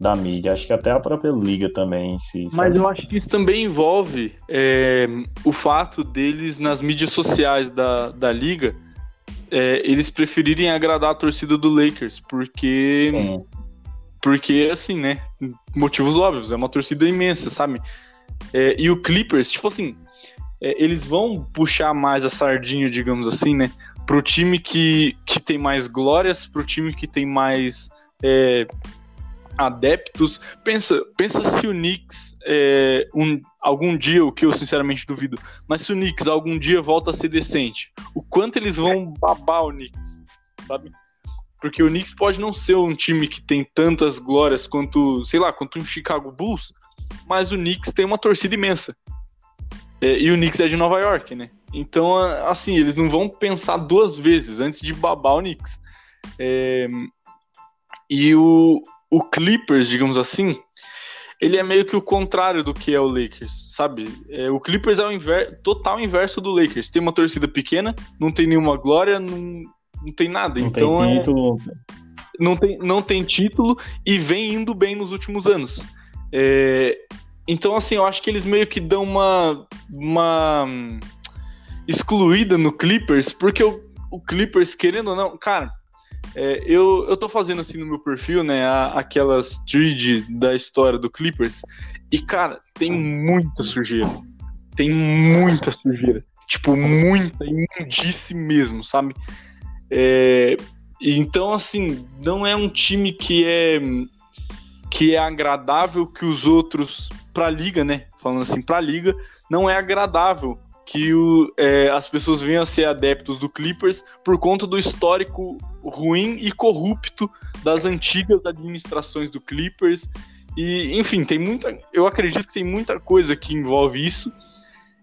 da mídia, acho que até a própria liga também si. Mas sabe? eu acho que isso também envolve é, o fato deles, nas mídias sociais da, da liga, é, eles preferirem agradar a torcida do Lakers, porque, Sim, porque assim, né? Motivos óbvios, é uma torcida imensa, sabe? É, e o Clippers, tipo assim, é, eles vão puxar mais a sardinha, digamos assim, né? Pro time que, que tem mais glórias, pro time que tem mais é, adeptos. Pensa, pensa se o Knicks, é, um, algum dia, o que eu sinceramente duvido, mas se o Knicks algum dia volta a ser decente, o quanto eles vão babar o Knicks, sabe? Porque o Knicks pode não ser um time que tem tantas glórias quanto, sei lá, quanto um Chicago Bulls, mas o Knicks tem uma torcida imensa. É, e o Knicks é de Nova York, né? Então, assim, eles não vão pensar duas vezes antes de babar o Knicks. É, e o, o Clippers, digamos assim, ele é meio que o contrário do que é o Lakers, sabe? É, o Clippers é o inver- total inverso do Lakers. Tem uma torcida pequena, não tem nenhuma glória, não, não tem nada. não então tem é- título. não tem, não tem título e vem indo bem nos últimos anos. É, então, assim, eu acho que eles meio que dão uma, uma excluída no Clippers, porque o, o Clippers, querendo ou não, cara, é, eu, eu tô fazendo assim no meu perfil, né, a- aquelas thread da história do Clippers, e, cara, tem muita sujeira. Tem muita sujeira. Tipo, muita, imundice mesmo, sabe? É, então, assim, não é um time que é que é agradável que os outros pra liga, né? Falando assim, pra liga, não é agradável que o, é, as pessoas venham a ser adeptos do Clippers por conta do histórico ruim e corrupto das antigas administrações do Clippers. E, enfim, tem muita. Eu acredito que tem muita coisa que envolve isso.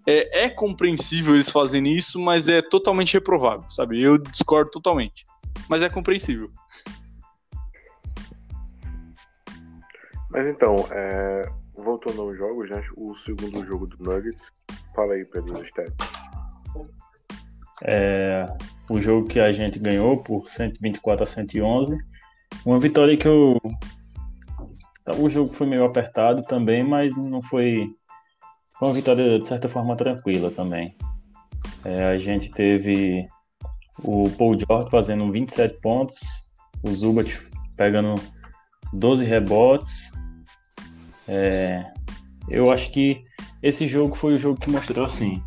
É, é compreensível eles fazerem isso, mas é totalmente reprovável, sabe? Eu discordo totalmente. Mas é compreensível. Mas então, é, voltando aos jogos, né? O segundo jogo do Nuggets. Fala aí, Pedro, stats. É, o jogo que a gente ganhou por 124 a 111. Uma vitória que eu. O jogo foi meio apertado também, mas não foi. Foi uma vitória de certa forma tranquila também. É, a gente teve o Paul George fazendo 27 pontos, o Zubat pegando 12 rebotes. É, eu acho que esse jogo foi o jogo que mostrou assim: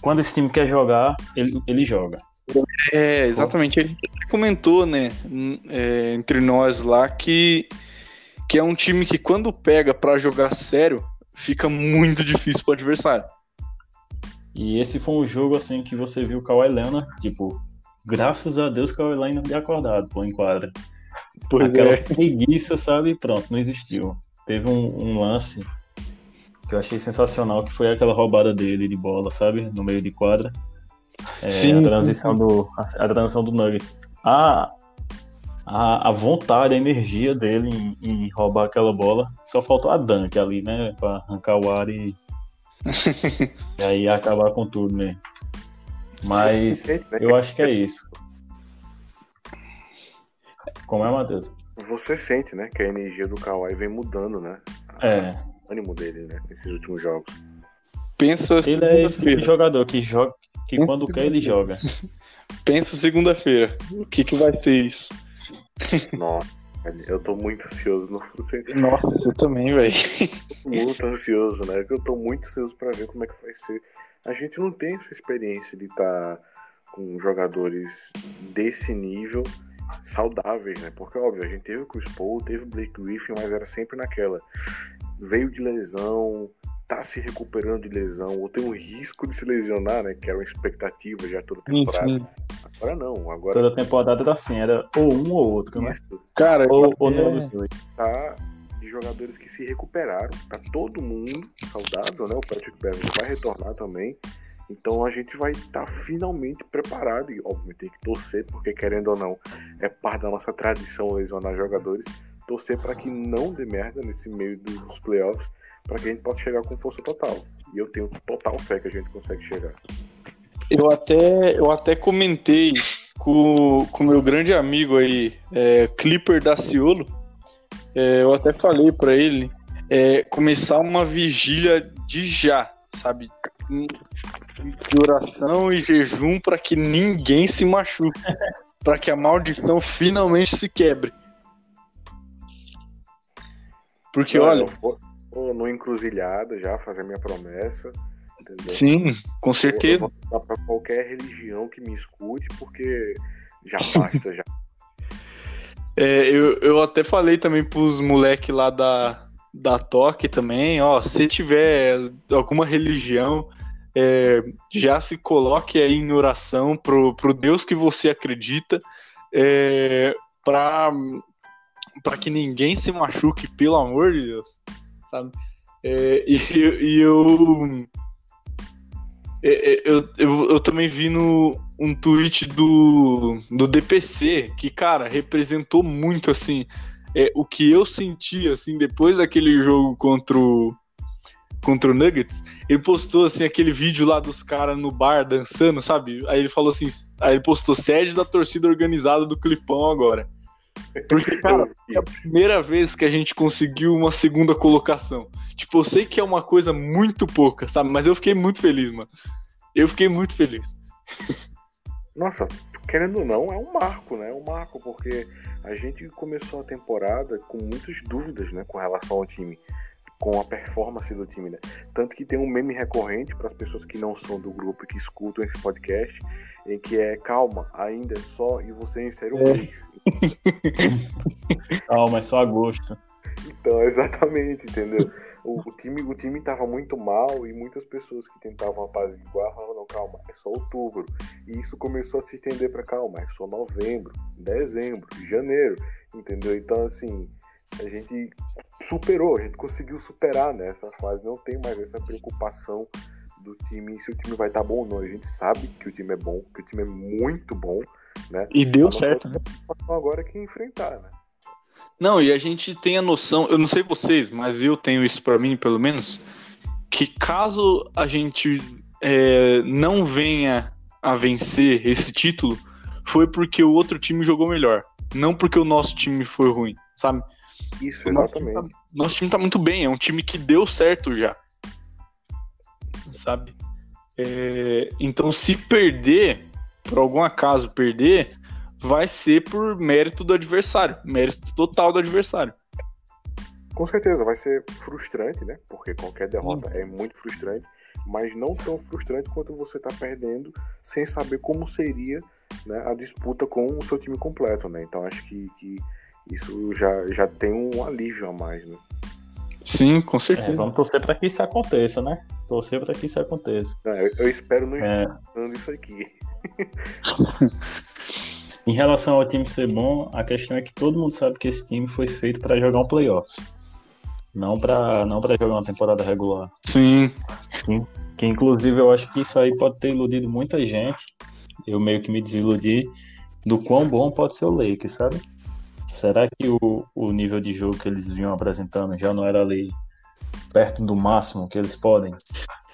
quando esse time quer jogar, ele, ele joga. É, exatamente. Gente comentou, né, é, entre nós lá, que, que é um time que quando pega para jogar sério, fica muito difícil pro adversário. E esse foi um jogo assim que você viu o Kawhi Leonard, tipo, graças a Deus o Kawhi Leonard é acordado, pô, em quadra. Pois Aquela é. preguiça, sabe? Pronto, não existiu. Teve um, um lance que eu achei sensacional, que foi aquela roubada dele de bola, sabe? No meio de quadra. É, sim, a transição sim. do a, a, transição do Nuggets. A, a, a vontade, a energia dele em, em, roubar aquela bola. Só faltou a dunk ali, né? Pra arrancar o ar e, e aí acabar com tudo mesmo. Mas eu acho que é isso. Como é, Matheus? Você sente, né, que a energia do Kawhi vem mudando, né? É ânimo dele, né? Nesses últimos jogos. Pensa ele é esse tipo de jogador que joga, que Pensa quando quer ele joga. Pensa segunda-feira. O que que vai ser isso? Nossa, eu tô muito ansioso. No... Nossa, eu também, velho. Muito ansioso, né? Eu tô muito ansioso para ver como é que vai ser. A gente não tem essa experiência de estar tá com jogadores desse nível saudáveis, né? Porque, óbvio, a gente teve o Chris Paul, teve o Blake Griffin, mas era sempre naquela veio de lesão, tá se recuperando de lesão, ou tem um risco de se lesionar, né? Que era uma expectativa já toda temporada. Sim, sim. Agora não, agora. Toda temporada era assim, era ou um ou outro, né? Cara, ou, ou nenhum dos dois. Tá de jogadores que se recuperaram, tá todo mundo saudável, né? O Patrick Beverly vai retornar também. Então a gente vai estar tá finalmente preparado e, obviamente, tem que torcer, porque querendo ou não, é parte da nossa tradição lesionar jogadores torcer para que não dê merda nesse meio dos playoffs, para que a gente possa chegar com força total. E eu tenho total fé que a gente consegue chegar. Eu até, eu até comentei com o meu grande amigo aí, é, Clipper da Ciolo. É, eu até falei para ele é, começar uma vigília de já, sabe? De oração e jejum para que ninguém se machuque, para que a maldição finalmente se quebre. Porque, olha. Eu vou no encruzilhada já, fazer minha promessa. Entendeu? Sim, com certeza. Eu pra qualquer religião que me escute, porque já basta já. É, eu, eu até falei também pros moleques lá da, da Toque também, ó, se tiver alguma religião, é, já se coloque aí em oração pro, pro Deus que você acredita, é, para para que ninguém se machuque, pelo amor de Deus, sabe? É, e, e eu, eu, eu, eu, também vi no, um tweet do, do DPC que, cara, representou muito, assim, é, o que eu senti, assim, depois daquele jogo contra o, contra o Nuggets, ele postou, assim, aquele vídeo lá dos caras no bar dançando, sabe? Aí ele falou assim, aí ele postou sede da torcida organizada do Clipão agora. Porque, cara, é a primeira vez que a gente conseguiu uma segunda colocação. Tipo, eu sei que é uma coisa muito pouca, sabe? Mas eu fiquei muito feliz, mano. Eu fiquei muito feliz. Nossa, querendo ou não, é um marco, né? É um marco, porque a gente começou a temporada com muitas dúvidas, né, com relação ao time. com a performance do time, né? Tanto que tem um meme recorrente para as pessoas que não são do grupo e que escutam esse podcast, em que é calma, ainda é só e você insere um É. mês. Calma, é só agosto. Então, exatamente, entendeu? O, o time, o time tava muito mal e muitas pessoas que tentavam apaziguar falavam, não, calma, é só outubro. E isso começou a se estender para calma, é só novembro, dezembro, janeiro, entendeu? Então, assim, a gente superou, a gente conseguiu superar nessa fase, não tem mais essa preocupação do time, se o time vai estar bom ou não. A gente sabe que o time é bom, que o time é muito bom, né? E deu certo, né? agora é que enfrentar, né? Não, e a gente tem a noção, eu não sei vocês, mas eu tenho isso pra mim, pelo menos, que caso a gente é, não venha a vencer esse título, foi porque o outro time jogou melhor, não porque o nosso time foi ruim, sabe? Isso, O nosso time exatamente. tá- Nosso time tá muito bem, é um time que deu certo já, sabe? É, então, se perder, por algum acaso perder, vai ser por mérito do adversário, mérito total do adversário. Com certeza, vai ser frustrante, né? Porque qualquer derrota é muito frustrante, mas não tão frustrante quanto você tá perdendo sem saber como seria né, a disputa com o seu time completo, né? Então acho que, que isso já, já tem um alívio a mais, né? Sim, com É, certeza. vamos torcer para que isso aconteça, né? Torcer para que isso aconteça. Não, eu, eu espero não É. estar falando isso aqui. Em relação ao time ser bom, a questão é que todo mundo sabe que esse time foi feito para jogar um playoff. Não para não pra jogar uma temporada regular. Sim. Que inclusive eu acho que isso aí pode ter iludido muita gente. Eu meio que me desiludi do quão bom pode ser o Lakers, sabe? Será que o, o nível de jogo que eles vinham apresentando já não era ali perto do máximo que eles podem?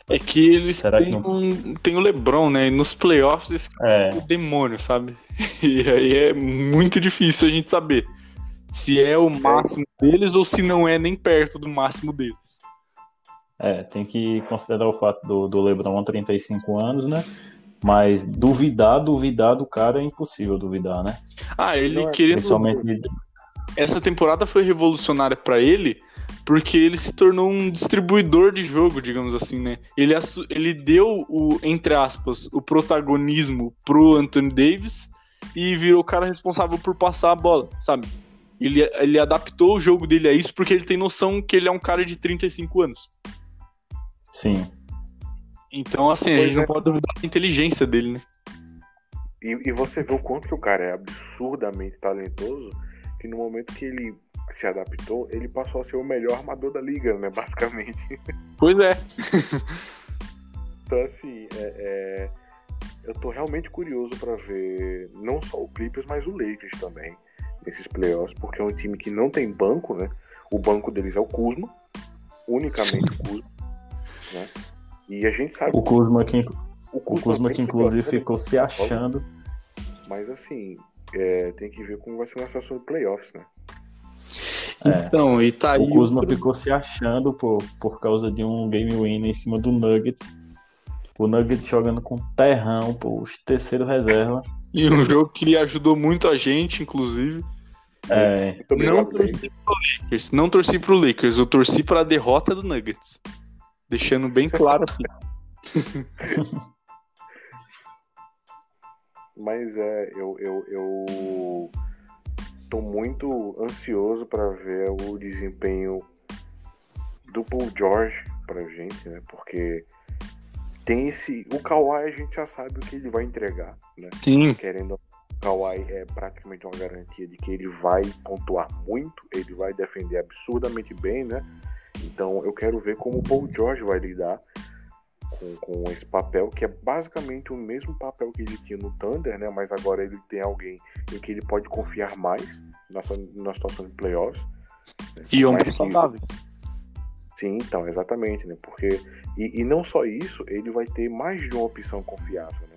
É que eles Será que têm, não- um, tem o LeBron, né? E nos playoffs esse É, é o demônio, sabe? E aí é muito difícil a gente saber se é o máximo deles ou se não é nem perto do máximo deles. é, tem que considerar o fato do, do LeBron 35 anos, né? Mas duvidar, duvidar do cara é impossível duvidar, né? Ah, ele é querendo. Principalmente Essa temporada foi revolucionária pra ele porque ele se tornou um distribuidor de jogo, digamos assim, né? Ele, assu- ele deu o, entre aspas, o protagonismo pro Anthony Davis e virou o cara responsável por passar a bola, sabe? Ele, ele adaptou o jogo dele a isso porque ele tem noção que ele é um cara de 35 anos. sim. Então, assim, a Pois gente não é. pode duvidar da inteligência dele, né? E, e você vê o quanto que o cara é absurdamente talentoso, que no momento que ele se adaptou, ele passou a ser o melhor armador da liga, né? Basicamente. Pois é. Então, assim, é, é, eu tô realmente curioso pra ver não só o Clippers, mas o Lakers também nesses playoffs, porque é um time que não tem banco, né? O banco deles é o Kuzma, unicamente o Kuzma, né? E a gente sabe O Kuzma que, o o Kuzma que inclusive ficou se achando. Mas assim, é, tem que ver como vai ser uma situação de playoffs, né? É. Então, e tá aí. O Kuzma outro- ficou se achando por, por causa de um game winner em cima do Nuggets. O Nuggets jogando com terrão, pô, os terceiro reserva. E um jogo que ajudou muito a gente, inclusive. É, Não torci pro Lakers. Não torci pro Lakers, eu torci pra derrota do Nuggets. Deixando bem claro aqui. Mas é, eu, eu, eu tô muito ansioso para ver o desempenho do Paul George pra gente, né? Porque tem esse. O Kawhi a gente já sabe o que ele vai entregar, né? Sim, Querendo o Kawhi é praticamente uma garantia de que ele vai pontuar muito, ele vai defender absurdamente bem, né? Então eu quero ver como o Paul George vai lidar com, com esse papel, que é basicamente o mesmo papel que ele tinha no Thunder, né? Mas agora ele tem alguém em que ele pode confiar mais na, na situação de playoffs. né? e mais que- saudáveis. Sim, então, exatamente, né? Porque. E, e não só isso, ele vai ter mais de uma opção confiável?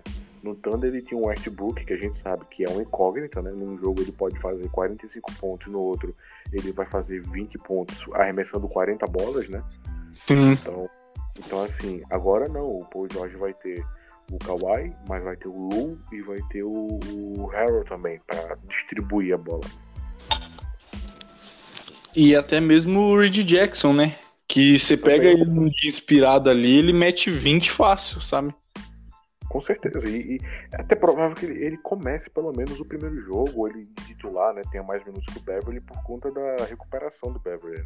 No Thunder ele tinha um Westbrook, que a gente sabe que é um incógnita, né? Num jogo ele pode fazer 45 pontos, no outro ele vai fazer 20 pontos, arremessando 40 bolas, né? Sim. Então, então assim, agora não, o Paul George vai ter o Kawhi, mas vai ter o Lu e vai ter o, o Harold também, para distribuir a bola. E até mesmo o Reed Jackson, né? Que você pega ele num dia inspirado ali, ele mete 20 fácil, sabe? Com certeza. E, e é até provável que ele, ele, comece pelo menos o primeiro jogo, ele titular, né? Tenha mais minutos que o Beverly por conta da recuperação do Beverly. Né?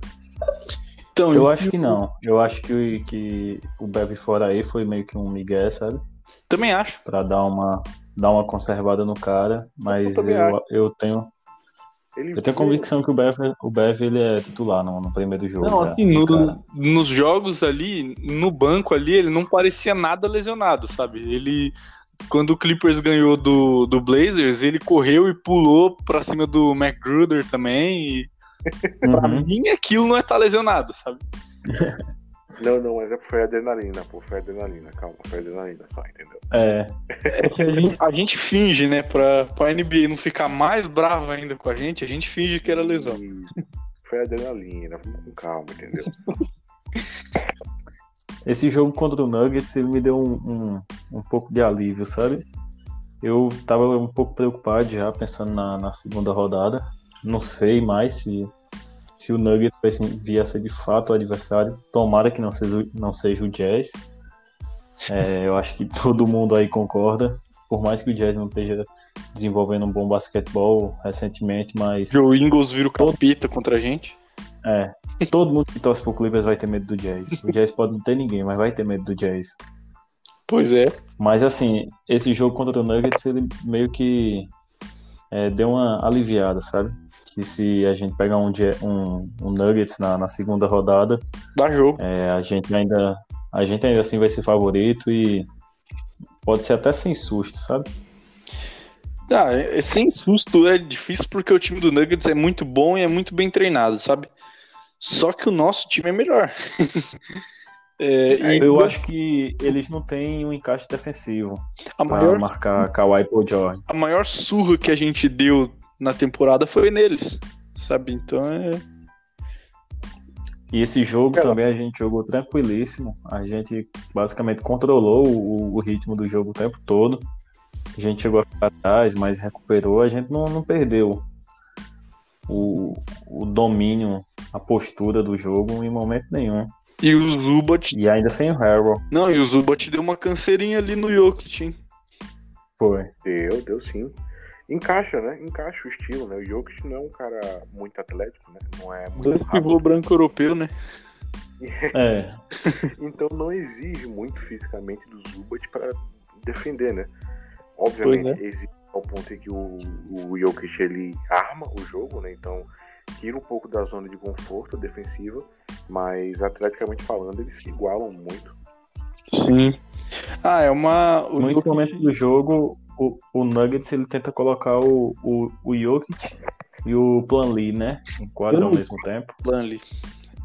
Então, eu acho que não. Eu acho que, que o Beverly fora aí foi meio que um migué, sabe? Também acho. Pra dar uma, dar uma conservada no cara. Mas eu, eu, eu tenho. Ele eu tenho convicção que o Bev, o Bev ele é titular no, no primeiro jogo. Não, assim, no, nos jogos ali, no banco ali, ele não parecia nada lesionado, sabe? Ele, quando o Clippers ganhou do, do Blazers, ele correu e pulou pra cima do McGruder também. E, uhum. Pra mim, aquilo não é estar tá lesionado, sabe? Não, não, mas é foi adrenalina, pô, foi adrenalina, calma, foi adrenalina só, entendeu? É. É que a gente, a gente finge, né, pra, pra NBA não ficar mais brava ainda com a gente, a gente finge que era lesão. Foi adrenalina, vamos com calma, entendeu? Esse jogo contra o Nuggets, ele me deu um, um, um pouco de alívio, sabe? Eu tava um pouco preocupado já, pensando na, na segunda rodada. Não sei mais se se o Nuggets vai vir a ser de fato o adversário. Tomara que não seja, não seja o Jazz. É, eu acho que todo mundo aí concorda. Por mais que o Jazz não esteja desenvolvendo um bom basquetebol recentemente, mas. Joe Ingles vira o capita contra a gente. É. Todo mundo que torce pro Clippers vai ter medo do Jazz. O Jazz pode não ter ninguém, mas vai ter medo do Jazz. Pois é. Mas assim, esse jogo contra o Nuggets, ele meio que é, deu uma aliviada, sabe? Que se a gente pegar um, um, um Nuggets na, na, segunda rodada, dá jogo. É, a gente ainda a gente ainda assim vai ser favorito e pode ser até sem susto, sabe? Ah, é, sem susto é difícil porque o time do Nuggets é muito bom e é muito bem treinado, sabe? Só que o nosso time é melhor. é, eu acho que eles não têm um encaixe defensivo a maior... marcar Kawhi George. A maior surra que a gente deu na temporada foi neles, sabe? Então é. E esse jogo é. também a gente jogou tranquilíssimo. A gente basicamente controlou o, o, ritmo do jogo o tempo todo. A gente chegou a ficar atrás, mas recuperou. A gente não, não perdeu o, o domínio, a postura do jogo em momento nenhum. E o Zubat. E ainda sem o Harold. Não, e o Zubat deu uma canseirinha ali no Jokic, hein? Foi. Deu, deu sim encaixa, né? Encaixa o estilo, né? O Jokic não é um cara muito atlético, né? Não é muito Dois pivô branco europeu, né? É. então não exige muito fisicamente do Zubat para defender, né? Obviamente é. exige ao ponto em que o, o Jokic ele arma o jogo, né? Então tira um pouco da zona de conforto defensiva, mas atleticamente falando eles se igualam muito. Sim. Ah, é uma. O Muitos momentos do jogo o, o Nuggets ele tenta colocar o, o, o Jokic e o Planley, né? Em quadra ao mesmo tempo. Planley.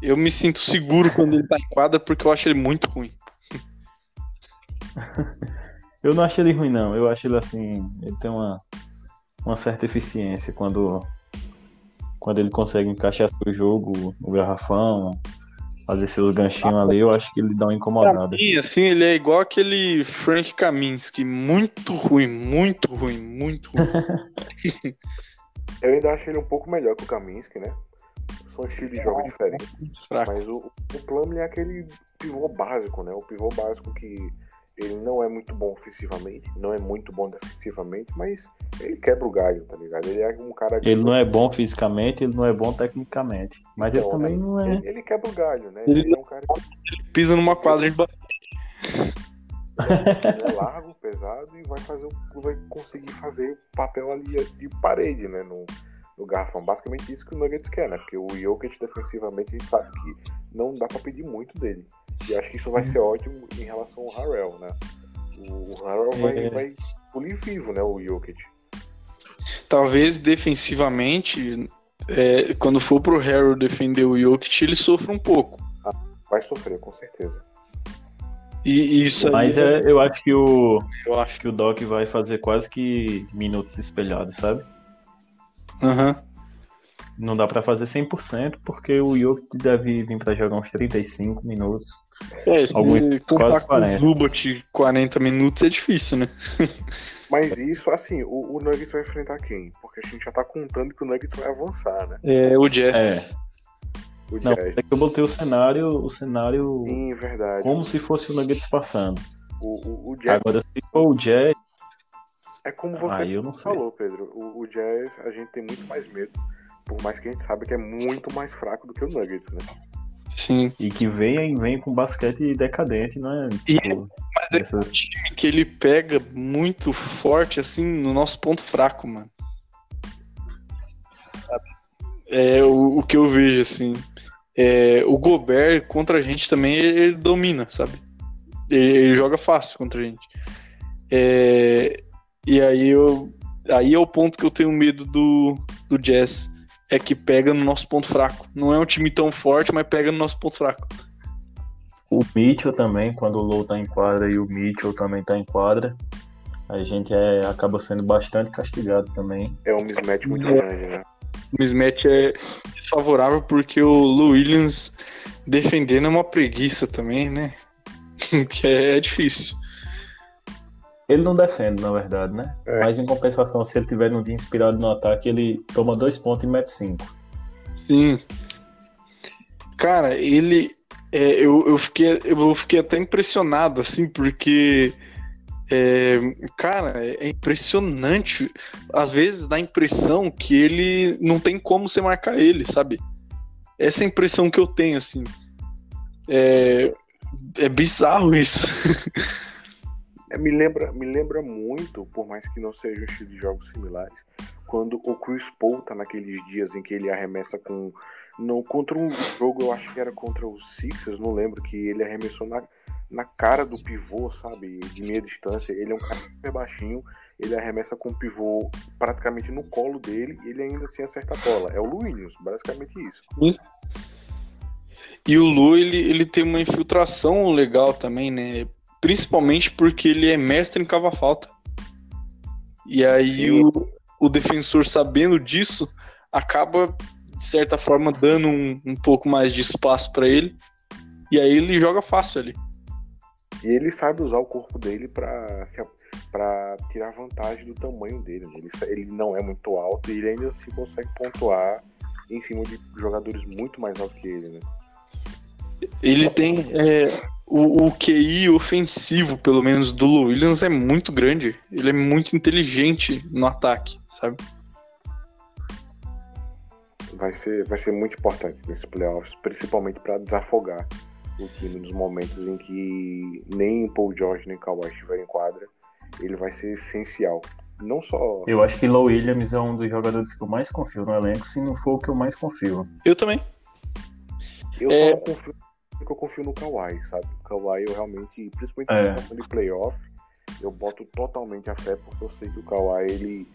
Eu me sinto seguro quando ele tá em quadra porque eu acho ele muito ruim. eu não acho ele ruim, não. Eu acho ele assim. Ele tem uma, uma certa eficiência quando, quando ele consegue encaixar o jogo, o garrafão, fazer seus ganchinhos ali, eu acho que ele dá uma incomodada. Sim, assim, ele é igual aquele Frank Kaminsky, muito ruim, muito ruim, muito ruim. eu ainda acho ele um pouco melhor que o Kaminsky, né? São estilos de jogo diferentes. Mas o, o Plumlee é aquele pivô básico, né? O pivô básico que ele não é muito bom ofensivamente, não é muito bom defensivamente, mas ele quebra o galho, tá ligado? Ele é um cara que... Ele não é bom fisicamente, ele não é bom tecnicamente. Mas então, ele também né? não é. Ele, ele, quebra o galho, né? Ele, ele é um cara que. Pisa numa quadra de ele é largo, pesado e vai fazer vai conseguir fazer o papel ali de parede, né? No, no garrafão. Basicamente isso que o Nuggets quer, né? Porque o Jokic defensivamente a gente sabe que não dá pra pedir muito dele. E acho que isso vai ser ótimo em relação ao Harrell, né? O Harrell vai, é. vai polir vivo, né? O Jokic. Talvez defensivamente, é, quando for pro Harrell defender o Jokic, ele sofra um pouco. Ah, vai sofrer, com certeza. E isso Mas é, eu acho que o eu acho que o Doc vai fazer quase que minutos espelhados, sabe? Aham. Uhum. Não dá para fazer 100%, porque o Jokic deve vir para jogar uns 35 minutos. É, se quase 40. com o Zubat 40 minutos é difícil, né? Mas isso, assim, o, o, Nuggets vai enfrentar quem? Porque a gente já tá contando que o Nuggets vai avançar, né? É, o Jazz. É. O Não, Jazz. é que eu botei o cenário, o cenário Sim, verdade. como se fosse o Nuggets passando. O, o, o Jazz Agora, se for o Jazz, é como você aí eu não sei. falou, Pedro. O, o Jazz, a gente tem muito mais medo. Por mais que a gente sabe que é muito mais fraco do que o Nuggets, né? Sim. E que vem, vem com basquete decadente, né? E- Tipo, Mas é essa- um time que ele pega muito forte, assim, no nosso ponto fraco, mano. Sabe? É o, o que eu vejo, assim. É, o Gobert contra a gente também, ele, ele domina, sabe? Ele, ele joga fácil contra a gente. É, e aí eu. Aí é o ponto que eu tenho medo do, do Jazz. É que pega no nosso ponto fraco. Não é um time tão forte, mas pega no nosso ponto fraco. O Mitchell também, quando o Low tá em quadra e o Mitchell também tá em quadra, a gente é, acaba sendo bastante castigado também. É um mismatch muito É. grande, né? O mismatch é desfavorável porque o Lou Williams defendendo é uma preguiça também, né? que é, é difícil. Ele não defende, na verdade, né? É. Mas em compensação, se ele tiver num dia inspirado no ataque, ele toma dois pontos e mete cinco. Sim. Cara, ele. é, eu, eu, fiquei, eu fiquei até impressionado, assim, porque. é, cara, é impressionante. Às vezes dá a impressão que ele não tem como você marcar ele, sabe? Essa é a impressão que eu tenho, assim. É, é bizarro isso. É, me, lembra, me lembra muito, por mais que não sejam estilo de jogos similares, quando o Chris Paul tá naqueles dias em que ele arremessa com. No, contra um jogo, eu acho que era contra os Sixers, não lembro, que ele arremessou na, na cara do pivô, sabe? De meia distância. Ele é um cara super baixinho, ele arremessa com o pivô praticamente no colo dele e ele ainda assim acerta a bola. É o Williams, basicamente isso. E o Lu, ele, ele tem uma infiltração legal também, né? Principalmente porque ele é mestre em cavar falta. E aí Sim. o, o defensor, sabendo disso, acaba, de certa forma, dando um, um pouco mais de espaço pra ele. E aí ele joga fácil ali. E ele sabe usar o corpo dele pra, se- pra tirar vantagem do tamanho dele. né? Ele, ele não é muito alto e ele ainda assim consegue pontuar em cima de jogadores muito mais altos que ele, né? Ele tem é, o, o QI ofensivo, pelo menos, do Lou Williams é muito grande. Ele é muito inteligente no ataque, sabe? Vai ser, vai ser muito importante nesses playoffs, principalmente para desafogar o time nos momentos em que nem Paul George nem Kawhi estiverem em quadra. Ele vai ser essencial. Não só. Eu acho que Low Williams é um dos jogadores que eu mais confio no elenco, se não for o que eu mais confio. Eu também. Eu É. só não confio porque eu confio no Kawhi, sabe? O Kawhi eu realmente, principalmente É. na de playoff, eu boto totalmente a fé porque eu sei que o Kawhi, ele,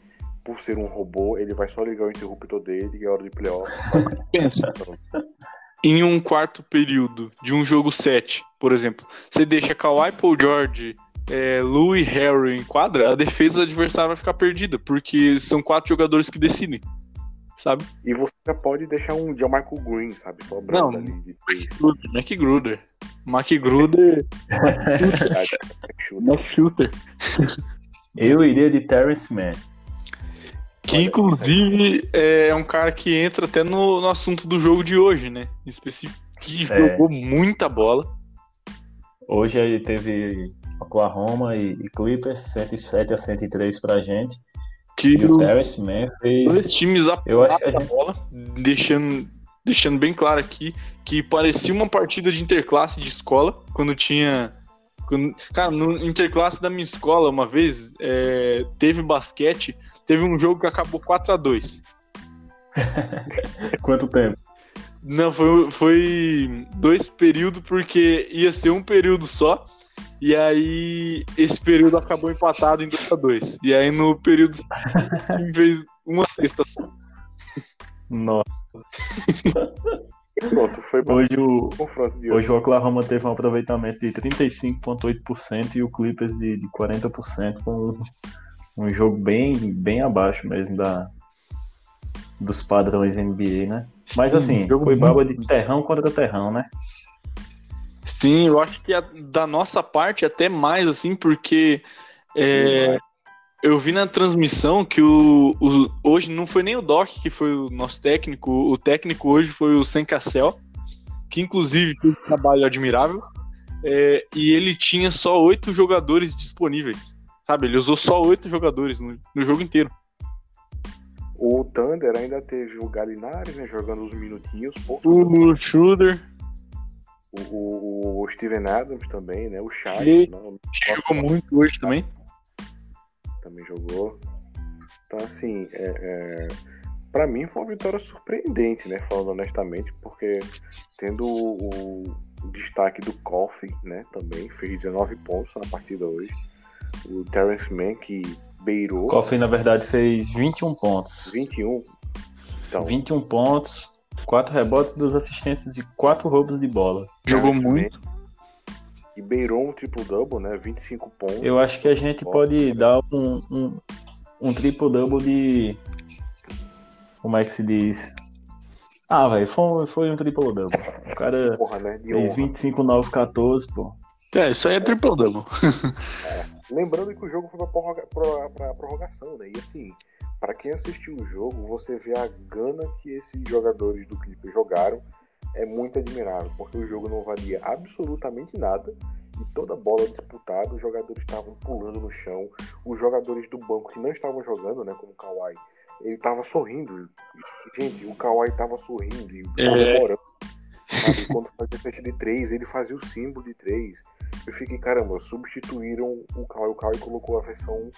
por ser um robô, ele vai só ligar o interruptor dele e é hora de playoff. Pensa. em um quarto período de um jogo 7, por exemplo, você deixa Kawhi, Paul George, é, Lou e Harry em quadra, a defesa do adversário vai ficar perdida, porque são quatro jogadores que decidem, sabe? E você já pode deixar um Michael Green, sabe? Sobrando Não. ali. Gruder, Mac Gruder. Mac Gruder. Mac Shooter. Eu iria de Terrence Mann. Que inclusive é um cara que entra até no, no assunto do jogo de hoje, né? Em específico, que É. jogou muita bola. Hoje aí teve Oklahoma e, e Clippers, 107 a 103 pra gente. Que E o Terrence Mann fez. dois times Eu acho que a gente- bola, deixando, deixando bem claro aqui que parecia uma partida de interclasse de escola, quando tinha. Quando, cara, no interclasse da minha escola, uma vez, é, teve basquete, teve um jogo que acabou 4 a 2 Quanto tempo? Não, foi, foi dois períodos, porque ia ser um período só. E aí, esse período acabou empatado em 2 a 2 E aí, no período seguinte, fez uma sexta só. Nossa. Pronto, foi Hoje o, o confronto de hoje. o Oklahoma teve um aproveitamento de 35,8% e o Clippers de, de 40%, com um, um jogo bem, bem abaixo mesmo da, dos padrões NBA, né? Mas assim, jogo foi baba de terrão contra terrão, né? Sim, eu acho que a- da nossa parte até mais, assim, porque é, eu vi na transmissão que o, o- hoje não foi nem o Doc que foi o nosso técnico, o técnico hoje foi o Sem Cassel, que inclusive fez um trabalho admirável, é, e ele tinha só oito jogadores disponíveis. Sabe, ele usou só oito jogadores no, no jogo inteiro. O Thunder ainda teve o Galinares, né, jogando uns minutinhos. O Schroeder o, o, o Steven Adams também, né? O Shai. E- não- jogou muito hoje também. também jogou. Então, assim, é, é, para mim foi uma vitória surpreendente, né? Falando honestamente, porque tendo o, o destaque do Coffee, né? Também fez 19 pontos na partida hoje. O Terrence Mann, que beirou O Coffee, na verdade, fez 21 pontos. 21. Então, 21 pontos, 4 rebotes, 2 assistências e 4 roubos de bola. Jogou muito. E beirou um triple-double, né? 25 pontos. Eu acho que a gente pode dar um, um, um triple-double de. Como é que se diz? Ah, velho, foi, foi um triple-double. O cara Porra, né? De fez honra. 25, 9, 14, pô. É, isso aí é triple double. Lembrando que o jogo foi pra, prorroga, pra, pra prorrogação, né? E assim, pra quem assistiu o jogo, você vê a gana que esses jogadores do Clipper jogaram. É muito admirável, porque o jogo não valia absolutamente nada. E toda bola disputada, os jogadores estavam pulando no chão. Os jogadores do banco que não estavam jogando, né? Como o Kawhi, ele tava sorrindo. Gente, o Kawhi tava sorrindo e É. Sabe? Quando fazia festa de três, ele fazia o símbolo de três. Eu fiquei, caramba, substituíram o Kawhi. O Kawhi colocou a versão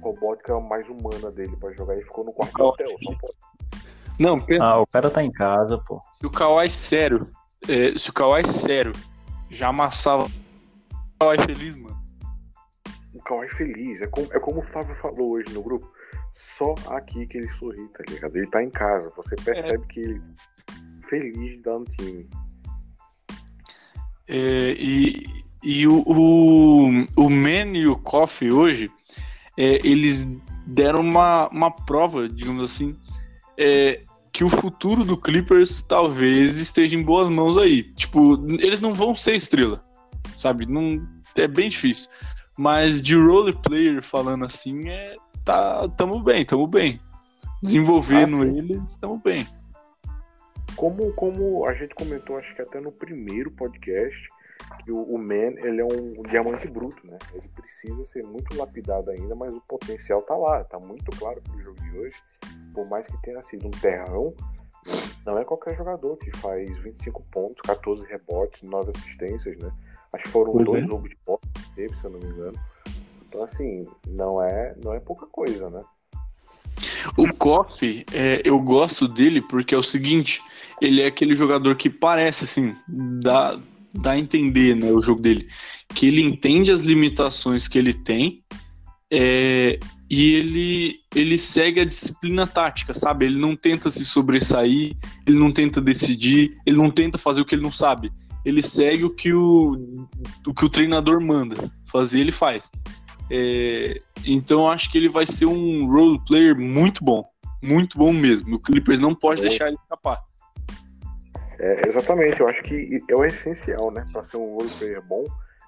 robótica mais humana dele pra jogar e ficou no quarto hotel. Não, pensa, Ah, o cara tá em casa, pô. se o Kawhi sério, é, se o Kawhi sério já amassava o Kawhi feliz, mano. O Kawhi feliz. É como, é como o Flávio falou hoje no grupo. Só aqui que ele sorri, tá ligado? Ele tá em casa. Você percebe que ele feliz de estar no time. É, e e o, o, o Man e o Coffee hoje, é, eles deram uma, uma prova, digamos assim, é, que o futuro do Clippers talvez esteja em boas mãos aí. Tipo, eles não vão ser estrela, sabe? Não, é bem difícil. Mas de role player falando assim, é, tá, tamo bem, tamo bem. Desenvolvendo Ah, eles, tamo bem. Como, como a gente comentou, acho que até no primeiro podcast, que o, o Man ele é um diamante bruto, né? Ele precisa ser muito lapidado ainda, mas o potencial tá lá, tá muito claro pro jogo de hoje. Por mais que tenha sido um terrão, não é qualquer jogador que faz 25 pontos, 14 rebotes, 9 assistências, né? Acho que foram Pois dois é. roubos de bola que teve, se eu não me engano. Então, assim, não é, não é pouca coisa, né? O Coffee, é, eu gosto dele porque é o seguinte, ele é aquele jogador que parece, assim, dá, dá a entender, né, o jogo dele, que ele entende as limitações que ele tem é, e ele, ele segue a disciplina tática, sabe? Ele não tenta se sobressair, ele não tenta decidir, ele não tenta fazer o que ele não sabe. Ele segue o que o, o, que o treinador manda fazer, ele faz. É, então eu acho que ele vai ser um role player muito bom. Muito bom mesmo. O Clippers não pode Bom. deixar ele escapar. É, exatamente, eu acho que é o essencial, né? Para ser um role player bom,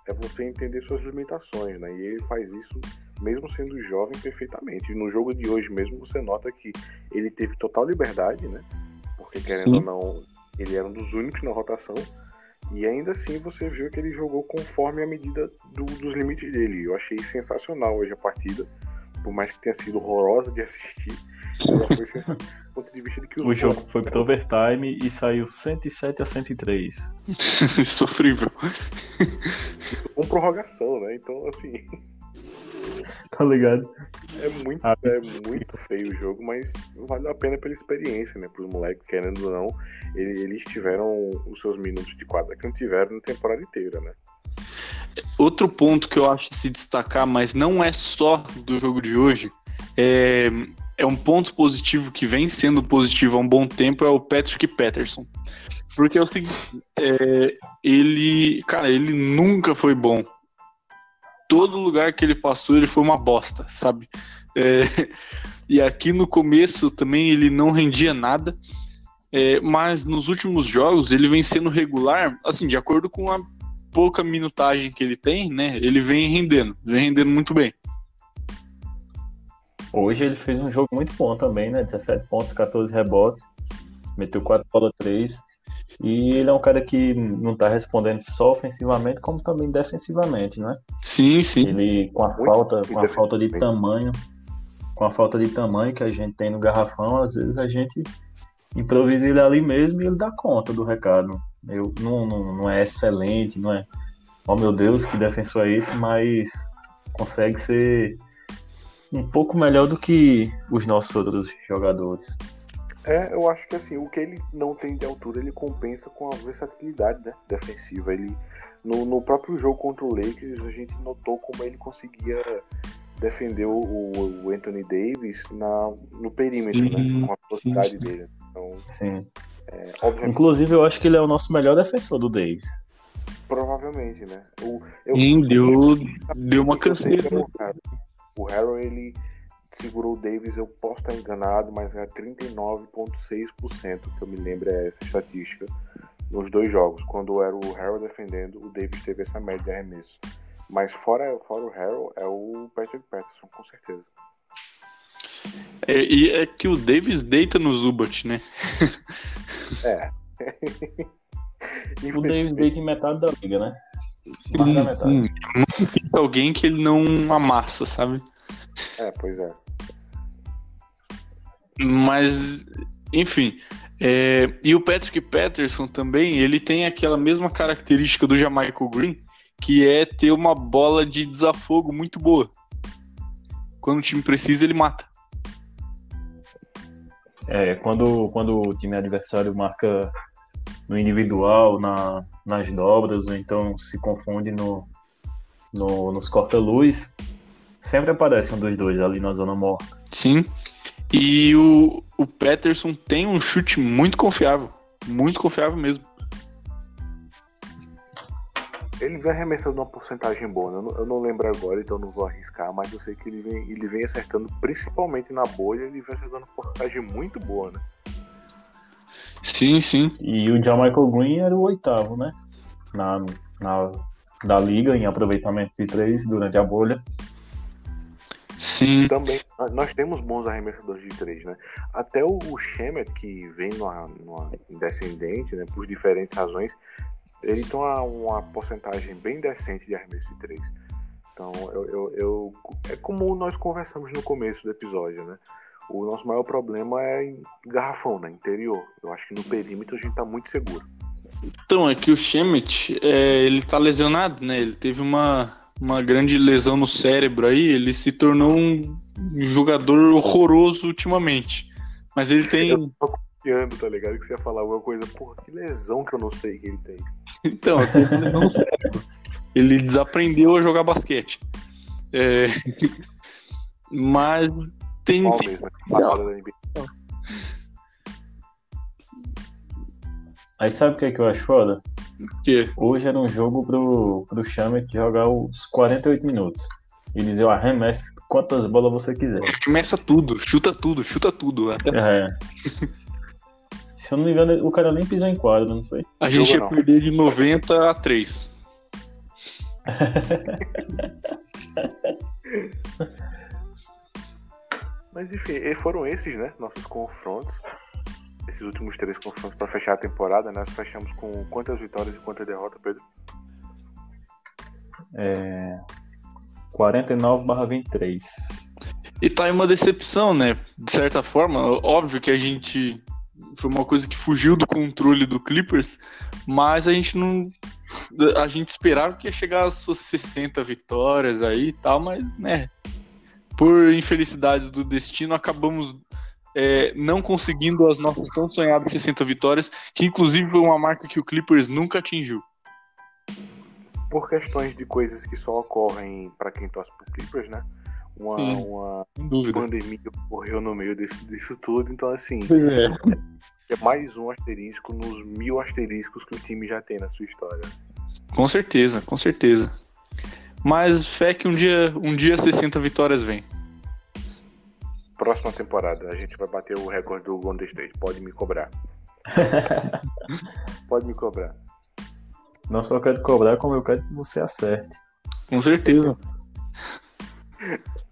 é você entender suas limitações, né? E ele faz isso, mesmo sendo jovem, perfeitamente. E no jogo de hoje mesmo, você nota que ele teve total liberdade, né? Porque, querendo Sim. ou não, ele era um dos únicos na rotação. E ainda assim você viu que ele jogou conforme a medida do- dos limites dele. Eu achei sensacional hoje a partida. Por mais que tenha sido horrorosa de assistir, ela foi sensacional do ponto de vista de que os O jogo foi pro overtime e saiu 107 a 103. Sofrível. com prorrogação, né? Então, assim, Tá ligado? é muito, Ah, é muito feio o jogo, mas valeu a pena pela experiência, né? Pros moleques, querendo ou não, ele- eles tiveram os seus minutos de quadra que não tiveram na temporada inteira, né? Outro ponto que eu acho de se destacar, mas não é só do jogo de hoje, é, é um ponto positivo que vem sendo positivo há um bom tempo, é o Patrick Patterson. Porque é o seguinte, é, ele, cara, ele nunca foi bom. Todo lugar que ele passou, ele foi uma bosta, sabe? É, e aqui no começo também ele não rendia nada, é, mas nos últimos jogos ele vem sendo regular, assim, de acordo com a pouca minutagem que ele tem, né? Ele vem rendendo, vem rendendo muito bem. Hoje ele fez um jogo muito bom também, né? 17 pontos, 14 rebotes. Meteu 4 bola 3. E ele é um cara que não está respondendo só ofensivamente, como também defensivamente, né? Sim, sim. Ele com a Muito falta, com a falta de tamanho, com a falta de tamanho que a gente tem no garrafão, às vezes a gente improvisa ele ali mesmo e ele dá conta do recado. Eu, não, não, não é excelente, não é, oh meu Deus, que defensor é esse, mas consegue ser um pouco melhor do que os nossos outros jogadores. É, eu acho que assim, o que ele não tem de altura, ele compensa com a versatilidade né, defensiva. Ele, no, no próprio jogo contra o Lakers, a gente notou como ele conseguia defender o, o Anthony Davis na, no perímetro, Sim, né, com a velocidade sim. dele. Então, Sim. é, obviamente, Inclusive, eu acho que ele é o nosso melhor defensor do Davis. provavelmente, né? O, eu, Sim, deu, deu uma canseira. é O Harrow. Harrow, ele segurou o Davis, eu posso estar enganado, mas é 39,6% que eu me lembro é essa estatística nos dois jogos. Quando era o Harrow defendendo, o Davis teve essa média de arremesso. Mas fora, fora o Harrow, é o Patrick Patterson, com certeza. É, e é que o Davis deita no Zubat, né? É. O Davis deita em metade da liga, né? Sim. Não tem alguém que ele não amassa, sabe? É, pois é. Mas, enfim. é, e o Patrick Patterson também, ele tem aquela mesma característica do Jamaica Green, que é ter uma bola de desafogo muito boa. Quando o time precisa, ele mata. É, quando, quando o time adversário marca no individual, na, nas dobras, ou então se confunde no, no, nos corta-luz, sempre aparece um dos dois ali na zona morta. Sim. E o, o Patterson tem um chute muito confiável. Muito confiável mesmo. Ele vem arremessando uma porcentagem boa, né? eu não, eu não lembro agora, então não vou arriscar, mas eu sei que ele vem, ele vem acertando, principalmente na bolha, ele vem acertando uma porcentagem muito boa, né? Sim, sim. E o John Michael Green era o oitavo, né? Na, na, da liga em aproveitamento de três durante a bolha. Sim. Também, nós- temos bons arremessadores de três, né? Até o, o Shemet, que vem numa, numa descendente, né, por diferentes razões, ele tem uma, uma porcentagem bem decente de arremesso de três. Então, eu, eu, eu- é como nós conversamos no começo do episódio, né? O nosso maior problema é em garrafão, né? Interior. Eu acho que no perímetro a gente tá muito seguro. Então, é que o Shemet, é, ele tá lesionado, né? Ele teve uma, uma grande lesão no cérebro aí, ele se tornou um jogador horroroso ultimamente. Mas ele tem. Eu tô confiando, tá ligado? Que você ia falar alguma coisa, porra, que lesão que eu não sei que ele tem. Então, ele teve lesão no cérebro. Ele desaprendeu a jogar basquete. É, Mas tem. Tem- mesmo? Parada da NBA. Aí sabe o que, é que eu acho foda? que- Hoje era um jogo pro, pro Chamet jogar os 48 minutos. E dizer, ó, arremesse quantas bolas você quiser. Começa tudo, chuta tudo, chuta tudo. Até É. Se eu não me engano, o cara nem pisou em quadro, não foi? a gente ia não. perder de 90 a 3. Mas enfim, e foram esses, né? Nossos confrontos. Esses últimos três confrontos para fechar a temporada, né? Nós fechamos com quantas vitórias e quantas derrotas, Pedro? É... 49 barra 23. E tá aí uma decepção, né? De certa forma, óbvio que a gente. Foi uma coisa que fugiu do controle do Clippers, mas a gente não. A gente esperava que ia chegar às suas 60 vitórias aí e tal, mas, né? Por infelicidade do destino, acabamos é, não conseguindo as nossas tão sonhadas 60 vitórias, que inclusive foi uma marca que o Clippers nunca atingiu. Por questões de coisas que só ocorrem para quem torce pro Clippers, né? Uma, Sim. uma pandemia ocorreu no meio desse, disso tudo, então assim, É, é mais um asterisco nos mil asteriscos que o time já tem na sua história. com certeza, com certeza. Mas fé que um dia, um dia 60 vitórias vem. Próxima temporada, a gente vai bater o recorde do Golden State. Pode me cobrar. Pode me cobrar. Não só quero cobrar, como eu quero que você acerte. Com certeza.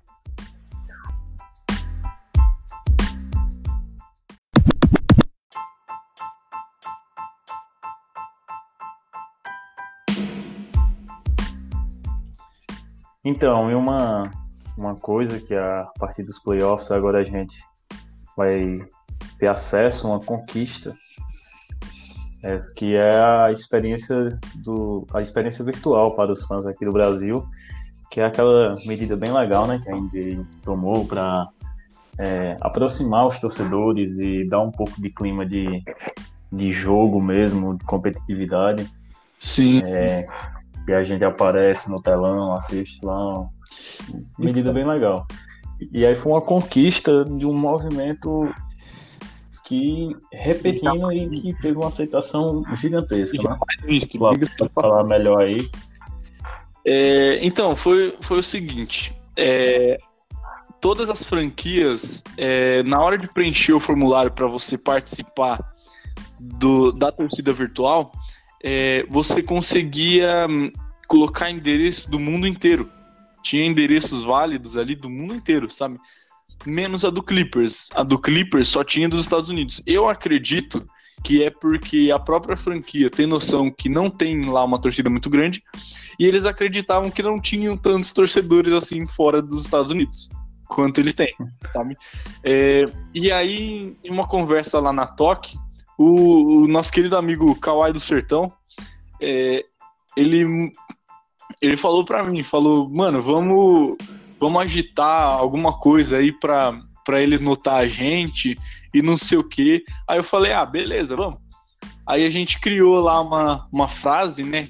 Então, e uma, uma coisa que a partir dos playoffs agora a gente vai ter acesso a uma conquista é, que é a experiência do a experiência virtual para os fãs aqui do Brasil, que é aquela medida bem legal, né, que a NBA tomou para é, aproximar os torcedores e dar um pouco de clima de, de jogo mesmo, de competitividade. Sim. É, e a gente aparece no telão, assiste lá. Medida bem legal. E aí foi uma conquista de um movimento que repetindo e que teve uma aceitação gigantesca, né? Visto, pode falar melhor aí. É, então, foi, foi o seguinte. É, todas as franquias, é, na hora de preencher o formulário para você participar do, da torcida virtual, é, você conseguia hum, colocar endereço do mundo inteiro. Tinha endereços válidos ali do mundo inteiro, sabe? Menos a do Clippers. A do Clippers só tinha dos Estados Unidos. Eu acredito que é porque a própria franquia tem noção que não tem lá uma torcida muito grande e eles acreditavam que não tinham tantos torcedores assim fora dos Estados Unidos quanto eles têm, sabe? É, e aí, em uma conversa lá na TOC, o, o nosso querido amigo Kawai do Sertão, é, ele, ele falou pra mim, falou, mano, vamos, vamos agitar alguma coisa aí pra, pra eles notar a gente e não sei o que. Aí eu falei, ah, beleza, vamos. Aí a gente criou lá uma, uma frase, né,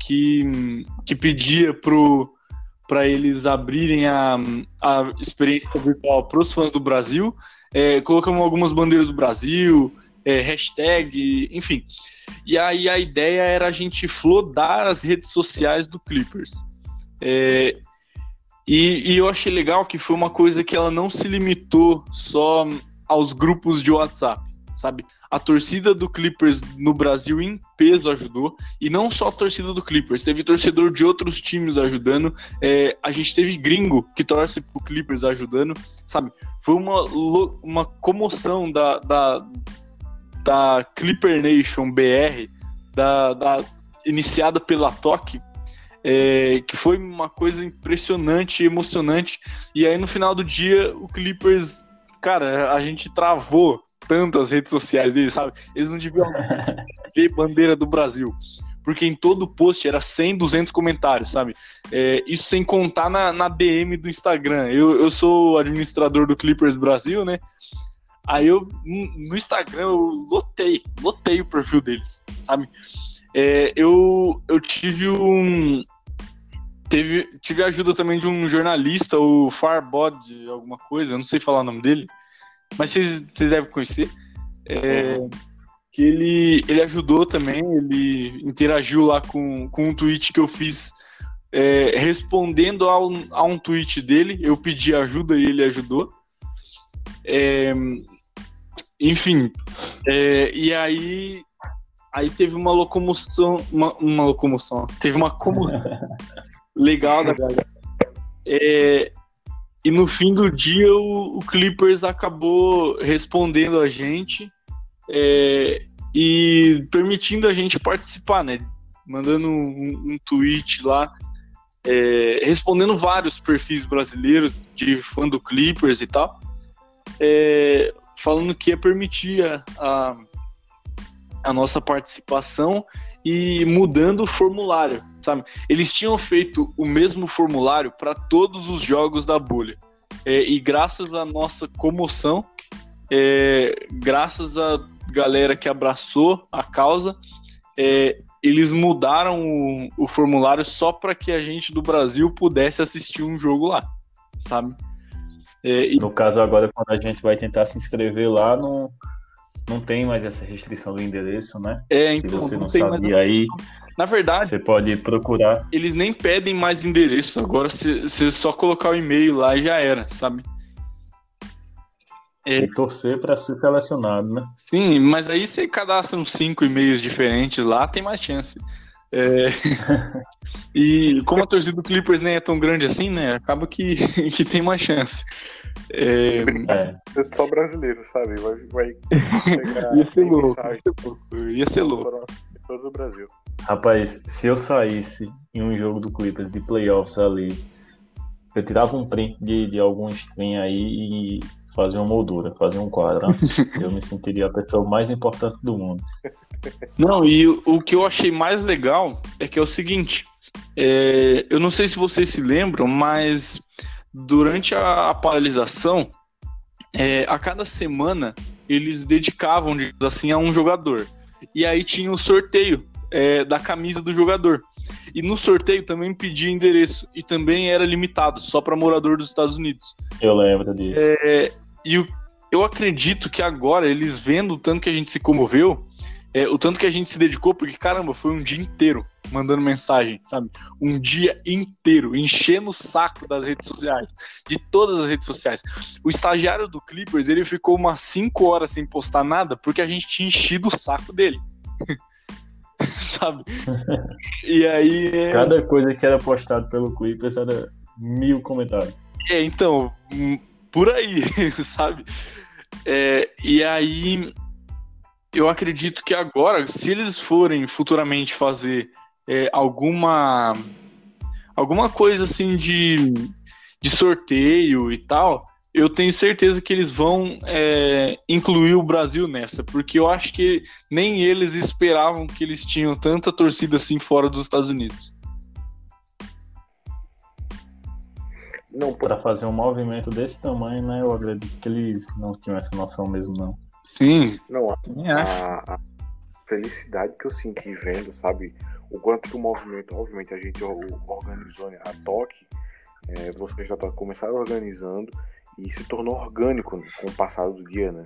que, que pedia pro, para eles abrirem a, a experiência virtual para os fãs do Brasil. É, colocamos algumas bandeiras do Brasil, é, hashtag, enfim. E aí a ideia era a gente flodar as redes sociais do Clippers. É, e, e, eu achei legal que foi uma coisa que ela não se limitou só aos grupos de WhatsApp, sabe? A torcida do Clippers no Brasil em peso ajudou. E não só a torcida do Clippers, teve torcedor de outros times ajudando. É, a gente teve gringo que torce pro Clippers ajudando, sabe? Foi uma, uma comoção da, da, da Clipper Nation BR, da, da iniciada pela TOC, é, que foi uma coisa impressionante, emocionante. E aí no final do dia, o Clippers, cara, a gente travou tantas redes sociais deles, sabe? Eles não deviam ver bandeira do Brasil. Porque em todo post era 100, 200 comentários, sabe? É, isso sem contar na, na DM do Instagram. Eu, eu sou administrador do Clippers Brasil, né? Aí eu, no Instagram, eu lotei, lotei o perfil deles, sabe? É, eu, eu tive um. Teve, tive a ajuda também de um jornalista, o Farbod, alguma coisa, eu não sei falar o nome dele, mas vocês, vocês devem conhecer. É, que ele, ele ajudou também, ele interagiu lá com, com um tweet que eu fiz é, respondendo ao, a um tweet dele. Eu pedi ajuda e ele ajudou. É, enfim, é, e aí, aí teve uma locomoção, uma, uma locomoção, teve uma comoção legal da galera. É, e no fim do dia o, o Clippers acabou respondendo a gente é, e permitindo a gente participar, né? Mandando um, um tweet lá, é, respondendo vários perfis brasileiros de fã do Clippers e tal. É, falando que ia permitir a, a, nossa participação e mudando o formulário, sabe? Eles tinham feito o mesmo formulário para todos os jogos da bolha. É, e graças à nossa comoção, é, graças à galera que abraçou a causa, é, eles mudaram o, o formulário só para que a gente do Brasil pudesse assistir um jogo lá, sabe? É, e... No caso, agora, quando a gente vai tentar se inscrever lá, não, não tem mais essa restrição do endereço, né? É, então, se você não, não sabia aí. Na verdade, você pode procurar. Eles nem pedem mais endereço. Agora, você só colocar o e-mail lá e já era, sabe? É. E torcer para ser selecionado, né? Sim, mas aí você cadastra uns cinco e-mails diferentes lá, tem mais chance. É... e como a torcida do Clippers nem é tão grande assim, né? Acaba que, que tem mais chance. É... é. Só brasileiro, sabe? Vai, vai ia ser louco. Ia ser louco. Todo o Brasil. Rapaz, se eu saísse em um jogo do Clippers de playoffs ali eu tirava um print de, de algum stream aí e fazia uma moldura, fazia um quadro. eu me sentiria a pessoa mais importante do mundo. Não, e o, o que eu achei mais legal é que é o seguinte: é, eu não sei se vocês se lembram, mas durante a, a paralisação, é, a cada semana eles dedicavam, assim, a um jogador. E aí tinha o sorteio é, da camisa do jogador. E no sorteio também pedia endereço. E também era limitado, só para morador dos Estados Unidos. Eu lembro disso. É, e eu acredito que agora, eles vendo o tanto que a gente se comoveu, é, o tanto que a gente se dedicou, porque caramba, foi um dia inteiro mandando mensagem, sabe? Um dia inteiro, enchendo o saco das redes sociais, de todas as redes sociais. O estagiário do Clippers, ele ficou umas 5 horas sem postar nada, porque a gente tinha enchido o saco dele. sabe? E aí. É... Cada coisa que era postado pelo Clippers era mil comentários. É, então, por aí, sabe? É, e aí eu acredito que agora, se eles forem futuramente fazer é, alguma alguma coisa assim de, de sorteio e tal, eu tenho certeza que eles vão é, incluir o Brasil nessa, porque eu acho que nem eles esperavam que eles tinham tanta torcida assim fora dos Estados Unidos. Não, para fazer um movimento desse tamanho, né? Eu acredito que eles não tinham essa noção mesmo, não. Sim. Não, a, a, felicidade que eu senti vendo, sabe? O quanto que o movimento, obviamente, a gente organizou né, a toque, é, vocês já tá, começaram organizando e se tornou orgânico né, com o passar do dia, né?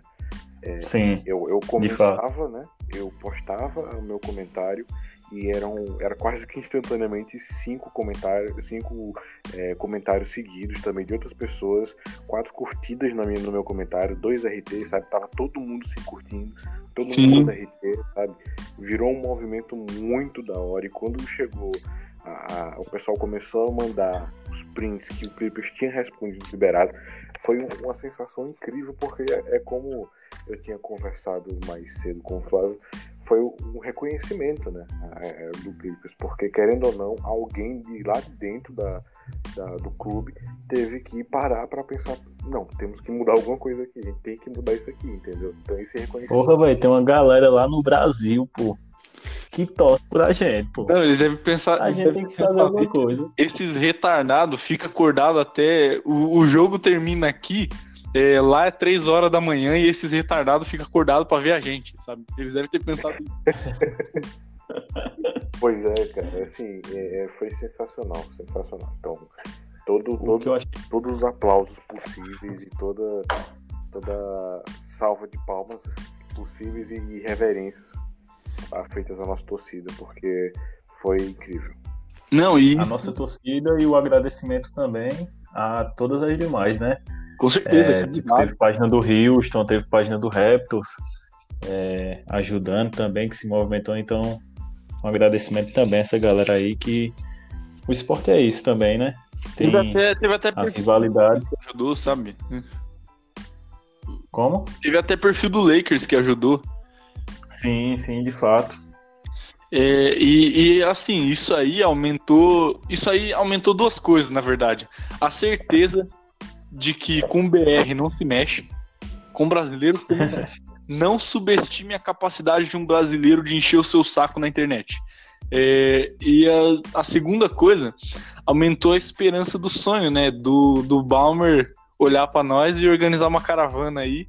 É, Sim. Eu, eu comentava, né? Eu postava o meu comentário e eram era quase que instantaneamente cinco comentários cinco é, comentários seguidos também de outras pessoas quatro curtidas na minha, no meu comentário dois RT sabe? Tava todo mundo se curtindo todo Sim. mundo RT sabe? Virou um movimento muito da hora. E quando chegou a, a, o pessoal começou a mandar os prints que o Clippers tinha respondido liberado foi uma sensação incrível porque é, é como eu tinha conversado mais cedo com o Flávio foi um reconhecimento né, é, do Clippers, porque querendo ou não, alguém de lá de dentro da, da do clube teve que parar para pensar, não, temos que mudar alguma coisa aqui, a gente tem que mudar isso aqui, entendeu? Então esse reconhecimento. Porra, velho, tem uma galera lá no Brasil, pô. Que torce pra gente, pô. Não, eles devem pensar. A gente tem que fazer alguma coisa. Esses retardados ficam acordados até. O, o jogo termina aqui, é, lá é três horas da manhã e esses retardados ficam acordados para ver a gente, sabe? Eles devem ter pensado pois é, cara, assim, é, é, foi sensacional, sensacional. Então, todo, todo, acho... todos os aplausos possíveis e toda, toda salva de palmas possíveis e reverências feitas à nossa torcida, porque foi incrível. Não, e a nossa torcida e o agradecimento também a todas as demais, né? Com certeza. É, tipo, teve página do Houston, teve página do Raptors, é, ajudando também, que se movimentou. Então, um agradecimento também a essa galera aí que o esporte é isso também, né? Tem teve até, teve até as rivalidades. Que ajudou, sabe? Como? Teve até perfil do Lakers que ajudou. Sim, sim, de fato. É, e, e, assim, isso aí aumentou. Isso aí aumentou duas coisas, na verdade. A certeza de que com BR não se mexe, com brasileiro se mexe. Não subestime a capacidade de um brasileiro de encher o seu saco na internet. É, e a, a, segunda coisa, aumentou a esperança do sonho, né? Do, do Balmer olhar para nós e organizar uma caravana aí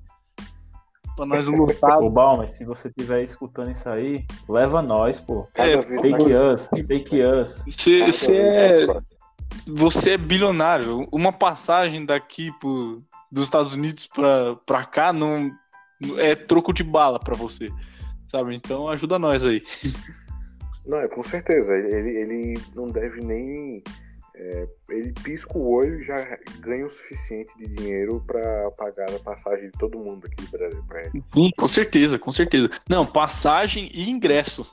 pra nós lutar. Ô, Balmer, se você estiver escutando isso aí, leva nós, pô. É, take us, take us. Você é você é bilionário. Uma passagem daqui pro, dos Estados Unidos pra, pra cá não é troco de bala para você. Sabe? Então ajuda nós aí. Não, é com certeza. Ele, ele não deve nem. É, ele pisca o olho e já ganha o suficiente de dinheiro para pagar a passagem de todo mundo aqui do Brasil pra ele. Sim, com certeza, com certeza. Não, passagem e ingresso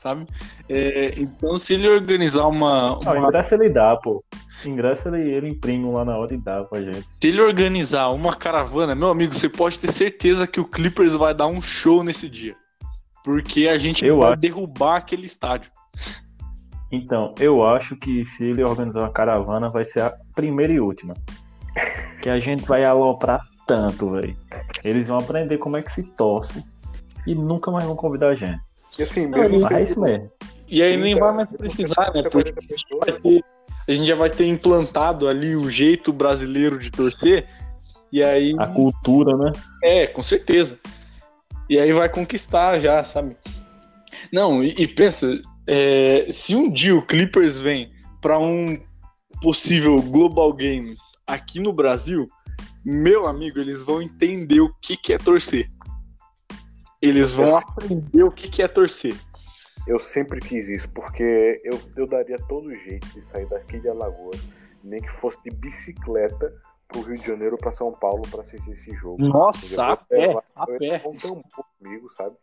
sabe? É, então, se ele organizar uma. uma... Não, ingresso ele dá, pô. Ingresso ele, ele imprime lá na hora e dá pra gente. Se ele organizar uma caravana, meu amigo, você pode ter certeza que o Clippers vai dar um show nesse dia. Porque a gente Eu vai acho. derrubar aquele estádio. Então, eu acho que se ele organizar uma caravana, vai ser a primeira e última. Que a gente vai aloprar tanto, velho. Eles vão aprender como é que se torce e nunca mais vão convidar a gente. E assim, Não, mesmo É isso mesmo. E aí nem vai mais precisar, né? Porque a gente já vai ter implantado ali o jeito brasileiro de torcer. E aí. A cultura, né? É, com certeza. E aí vai conquistar já, sabe? Não, e, e pensa, é, se um dia o Clippers vem para um possível Global Games aqui no Brasil, meu amigo, eles vão entender o que, que é torcer. Eles vão aprender o que, que é torcer. Eu sempre quis isso, porque eu, eu daria todo jeito de sair daqui de Alagoas, nem que fosse de bicicleta pro Rio de Janeiro ou pra São Paulo pra assistir esse jogo. Nossa, a Eu pé, levar- a eu ia pé. levar um tambor comigo, sabe?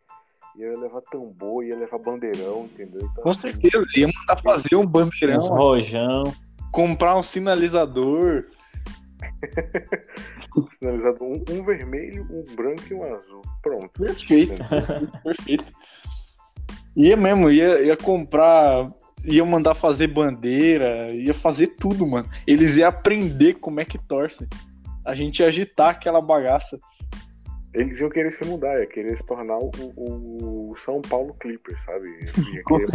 E eu ia levar tambor, ia levar bandeirão, entendeu? Então, Com assim, certeza, ia mandar fazer um bandeirão, rojão. comprar um sinalizador. Sinalizado um, um vermelho, um branco e um azul. Pronto. Perfeito, perfeito. Ia mesmo, ia, ia comprar, ia mandar fazer bandeira, ia fazer tudo, mano. Eles iam aprender como é que torce. A gente ia agitar aquela bagaça. Eles iam querer se mudar, ia querer se tornar o, o São Paulo Clippers, sabe? Ia querer-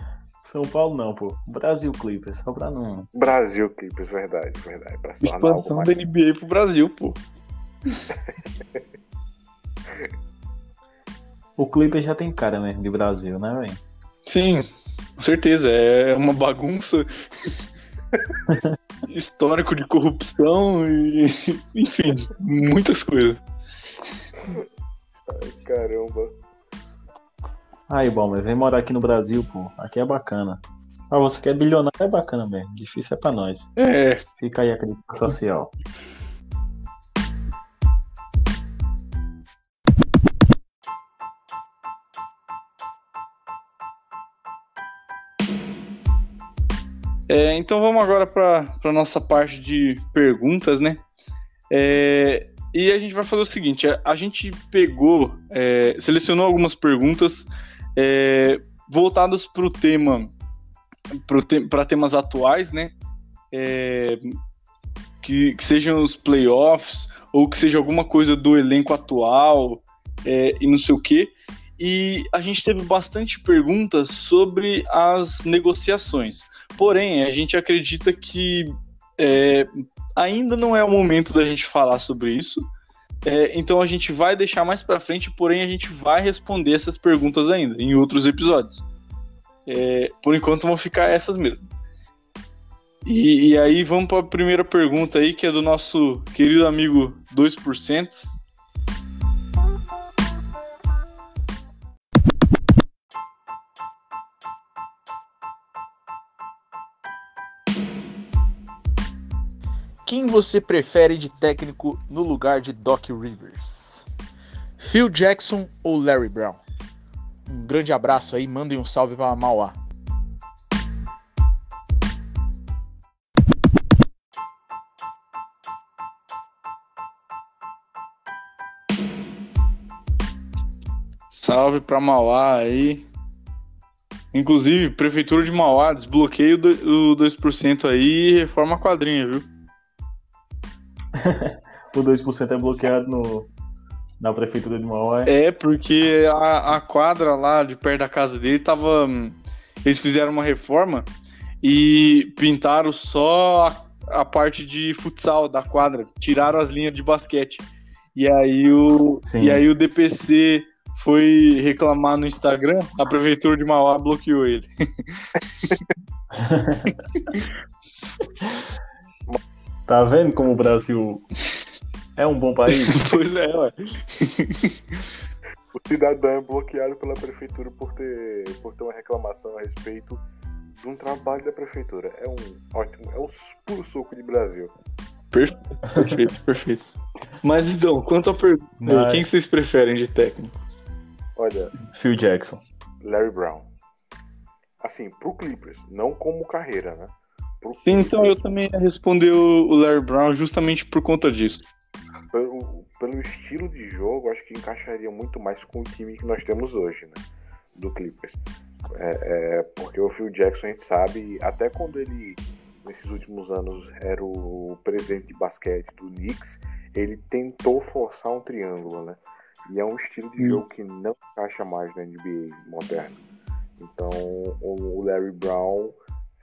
São Paulo não, pô. Brasil Clippers, só pra não. Brasil Clippers, verdade, verdade. Pra Expansão da NBA pro Brasil, pô. O Clippers já tem cara mesmo de Brasil, né, velho? Sim, com certeza. É uma bagunça. Histórico de corrupção e. Enfim, muitas coisas. Caramba. Aí, bom, mas vem morar aqui no Brasil, pô. Aqui é bacana. Ah, você quer bilionário é bacana mesmo. Difícil é pra nós. É, Fica aí a crítica social. É, então vamos agora para a nossa parte de perguntas, né? É, e a gente vai fazer o seguinte: a, a gente pegou, é, selecionou algumas perguntas é, para o tema, para temas atuais, né? É, que, que sejam os playoffs ou que seja alguma coisa do elenco atual é, e não sei o quê. E a gente teve bastante perguntas sobre as negociações. Porém, a gente acredita que é, ainda não é o momento da gente falar sobre isso. É, então a gente vai deixar mais para frente, porém a gente vai responder essas perguntas ainda em outros episódios. É, por enquanto vão ficar essas mesmo. E, e aí vamos para a primeira pergunta aí, que é do nosso querido amigo 2%. Quem você prefere de técnico no lugar de Doc Rivers? Phil Jackson ou Larry Brown? Um grande abraço aí, mandem um salve para Mauá. Salve pra Mauá aí. Inclusive, Prefeitura de Mauá, desbloqueia o do- o 2% aí e reforma a quadrinha, viu? O 2% é bloqueado no, na prefeitura de Mauá. É, porque a, a quadra lá de perto da casa dele tava. hum, Eles fizeram uma reforma e pintaram só a, a parte de futsal da quadra, tiraram as linhas de basquete. E aí o, Sim. e aí o DPC foi reclamar no Instagram, a prefeitura de Mauá bloqueou ele. Tá vendo como o Brasil é um bom país? pois é, ué. O cidadão é bloqueado pela prefeitura por ter, por ter uma reclamação a respeito de um trabalho da prefeitura. É um ótimo, é um puro suco de Brasil. Perfeito, perfeito. Mas então, quanto à pergunta, Mas- quem que vocês preferem de técnico? Olha, Phil Jackson. Larry Brown. Assim, pro Clippers, não como carreira, né? Sim, então eu também ia responder o Larry Brown justamente por conta disso. Pelo, pelo estilo de jogo, acho que encaixaria muito mais com o time que nós temos hoje, né? Do Clippers. É, é, porque o Phil Jackson, a gente sabe, até quando ele, nesses últimos anos, era o presidente de basquete do Knicks, ele tentou forçar um triângulo, né? E é um estilo de jogo que não encaixa mais na NBA moderna. Então, o Larry Brown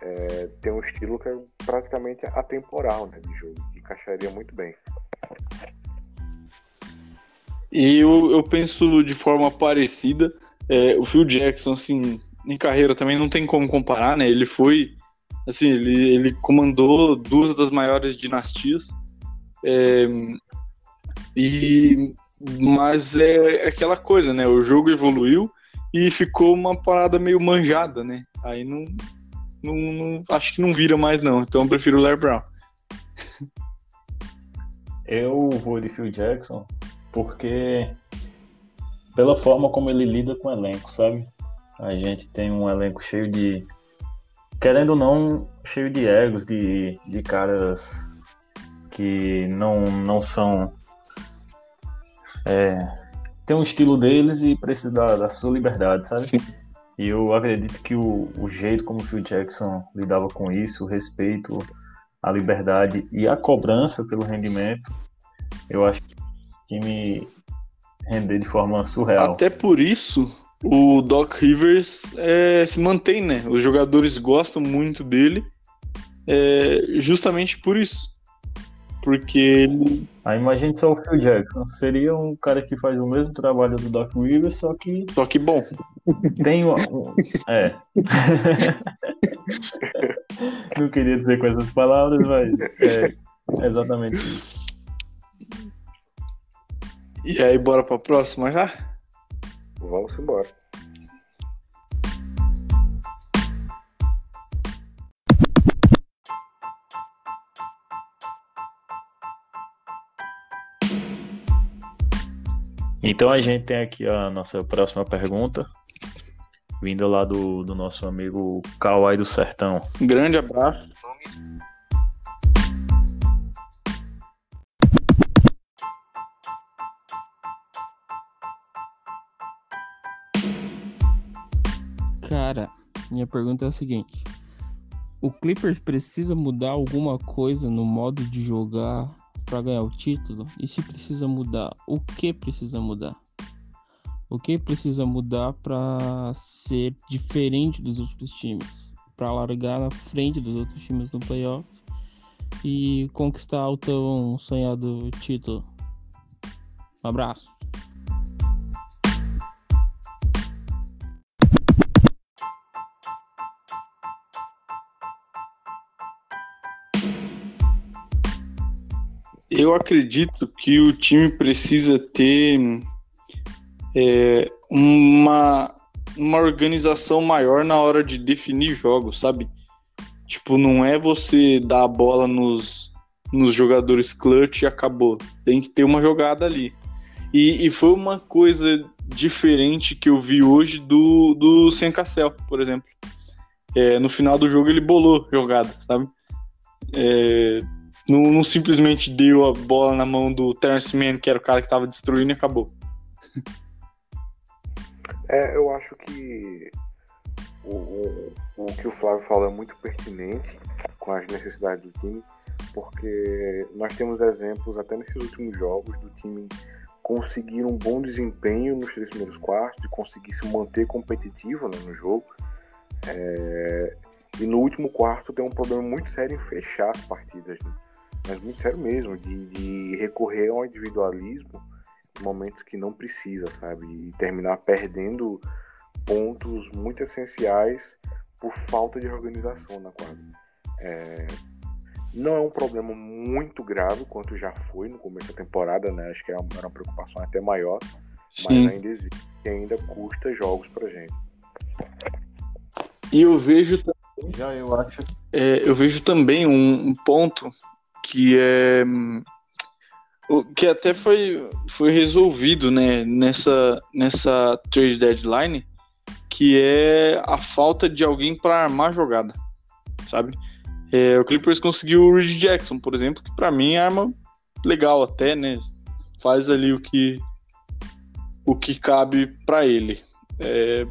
é, tem um estilo que é praticamente atemporal né, de jogo, que encaixaria muito bem. E eu, eu penso de forma parecida. É, o Phil Jackson, assim, em carreira também não tem como comparar, né? Ele foi, assim, ele, ele comandou duas das maiores dinastias. É, e mas é aquela coisa, né? O jogo evoluiu e ficou uma parada meio manjada, né? Aí não, não, não acho que não vira mais não. Então eu prefiro o Larry Brown. Eu vou de Phil Jackson porque pela forma como ele lida com o elenco, sabe? A gente tem um elenco cheio de querendo ou não, cheio de egos, de, de caras que não, não são é, tem um estilo deles e precisa da, da sua liberdade, sabe? Sim. E eu acredito que o, o jeito como o Phil Jackson lidava com isso, o respeito, a liberdade e a cobrança pelo rendimento, eu acho que time render de forma surreal. Até por isso, o Doc Rivers é, se mantém, né? Os jogadores gostam muito dele, é, justamente por isso. Porque ele. Aí imagine só o Phil Jackson. Seria um cara que faz o mesmo trabalho do Doc Rivers, só que. Só que bom. Tem um. É. Não queria dizer com essas palavras, mas é exatamente isso. E aí, bora pra próxima já? Vamos embora. Então a gente tem aqui a nossa próxima pergunta, vindo lá do, do nosso amigo Kawai do Sertão. grande abraço. Cara, minha pergunta é a seguinte: o Clippers precisa mudar alguma coisa no modo de jogar para ganhar o título? E se precisa mudar, o que precisa mudar? O que precisa mudar para ser diferente dos outros times? Para largar na frente dos outros times no playoff e conquistar o tão sonhado título? Um abraço. Eu acredito que o time precisa ter é, uma, uma organização maior na hora de definir jogos, sabe? Tipo, não é você dar a bola nos, nos jogadores clutch e acabou. Tem que ter uma jogada ali. E, e foi uma coisa diferente que eu vi hoje do, do Sem Cassel, por exemplo. É, no final do jogo ele bolou jogada, sabe? É, não, não, simplesmente deu a bola na mão do Terence Mann, que era o cara que estava destruindo e acabou. É, eu acho que o, o, o que o Flávio fala é muito pertinente com as necessidades do time, porque nós temos exemplos até nesses últimos jogos do time conseguir um bom desempenho nos três primeiros quartos, de conseguir se manter competitivo né, no jogo. É, e no último quarto tem um problema muito sério em fechar as partidas. Né? Mas muito sério mesmo, de, de recorrer ao individualismo em momentos que não precisa, sabe? E terminar perdendo pontos muito essenciais por falta de organização na quadra. É, não é um problema muito grave quanto já foi no começo da temporada, né? Acho que era uma preocupação até maior, Sim. mas ainda existe e ainda custa jogos pra gente. E eu vejo já eu acho, é, eu vejo também um, um ponto que é que até foi, foi resolvido né, nessa, nessa trade deadline, que é a falta de alguém para armar jogada, sabe? É, o Clippers conseguiu o Reed Jackson, por exemplo, que para mim é arma legal até, né? Faz ali o que o que cabe para ele. É,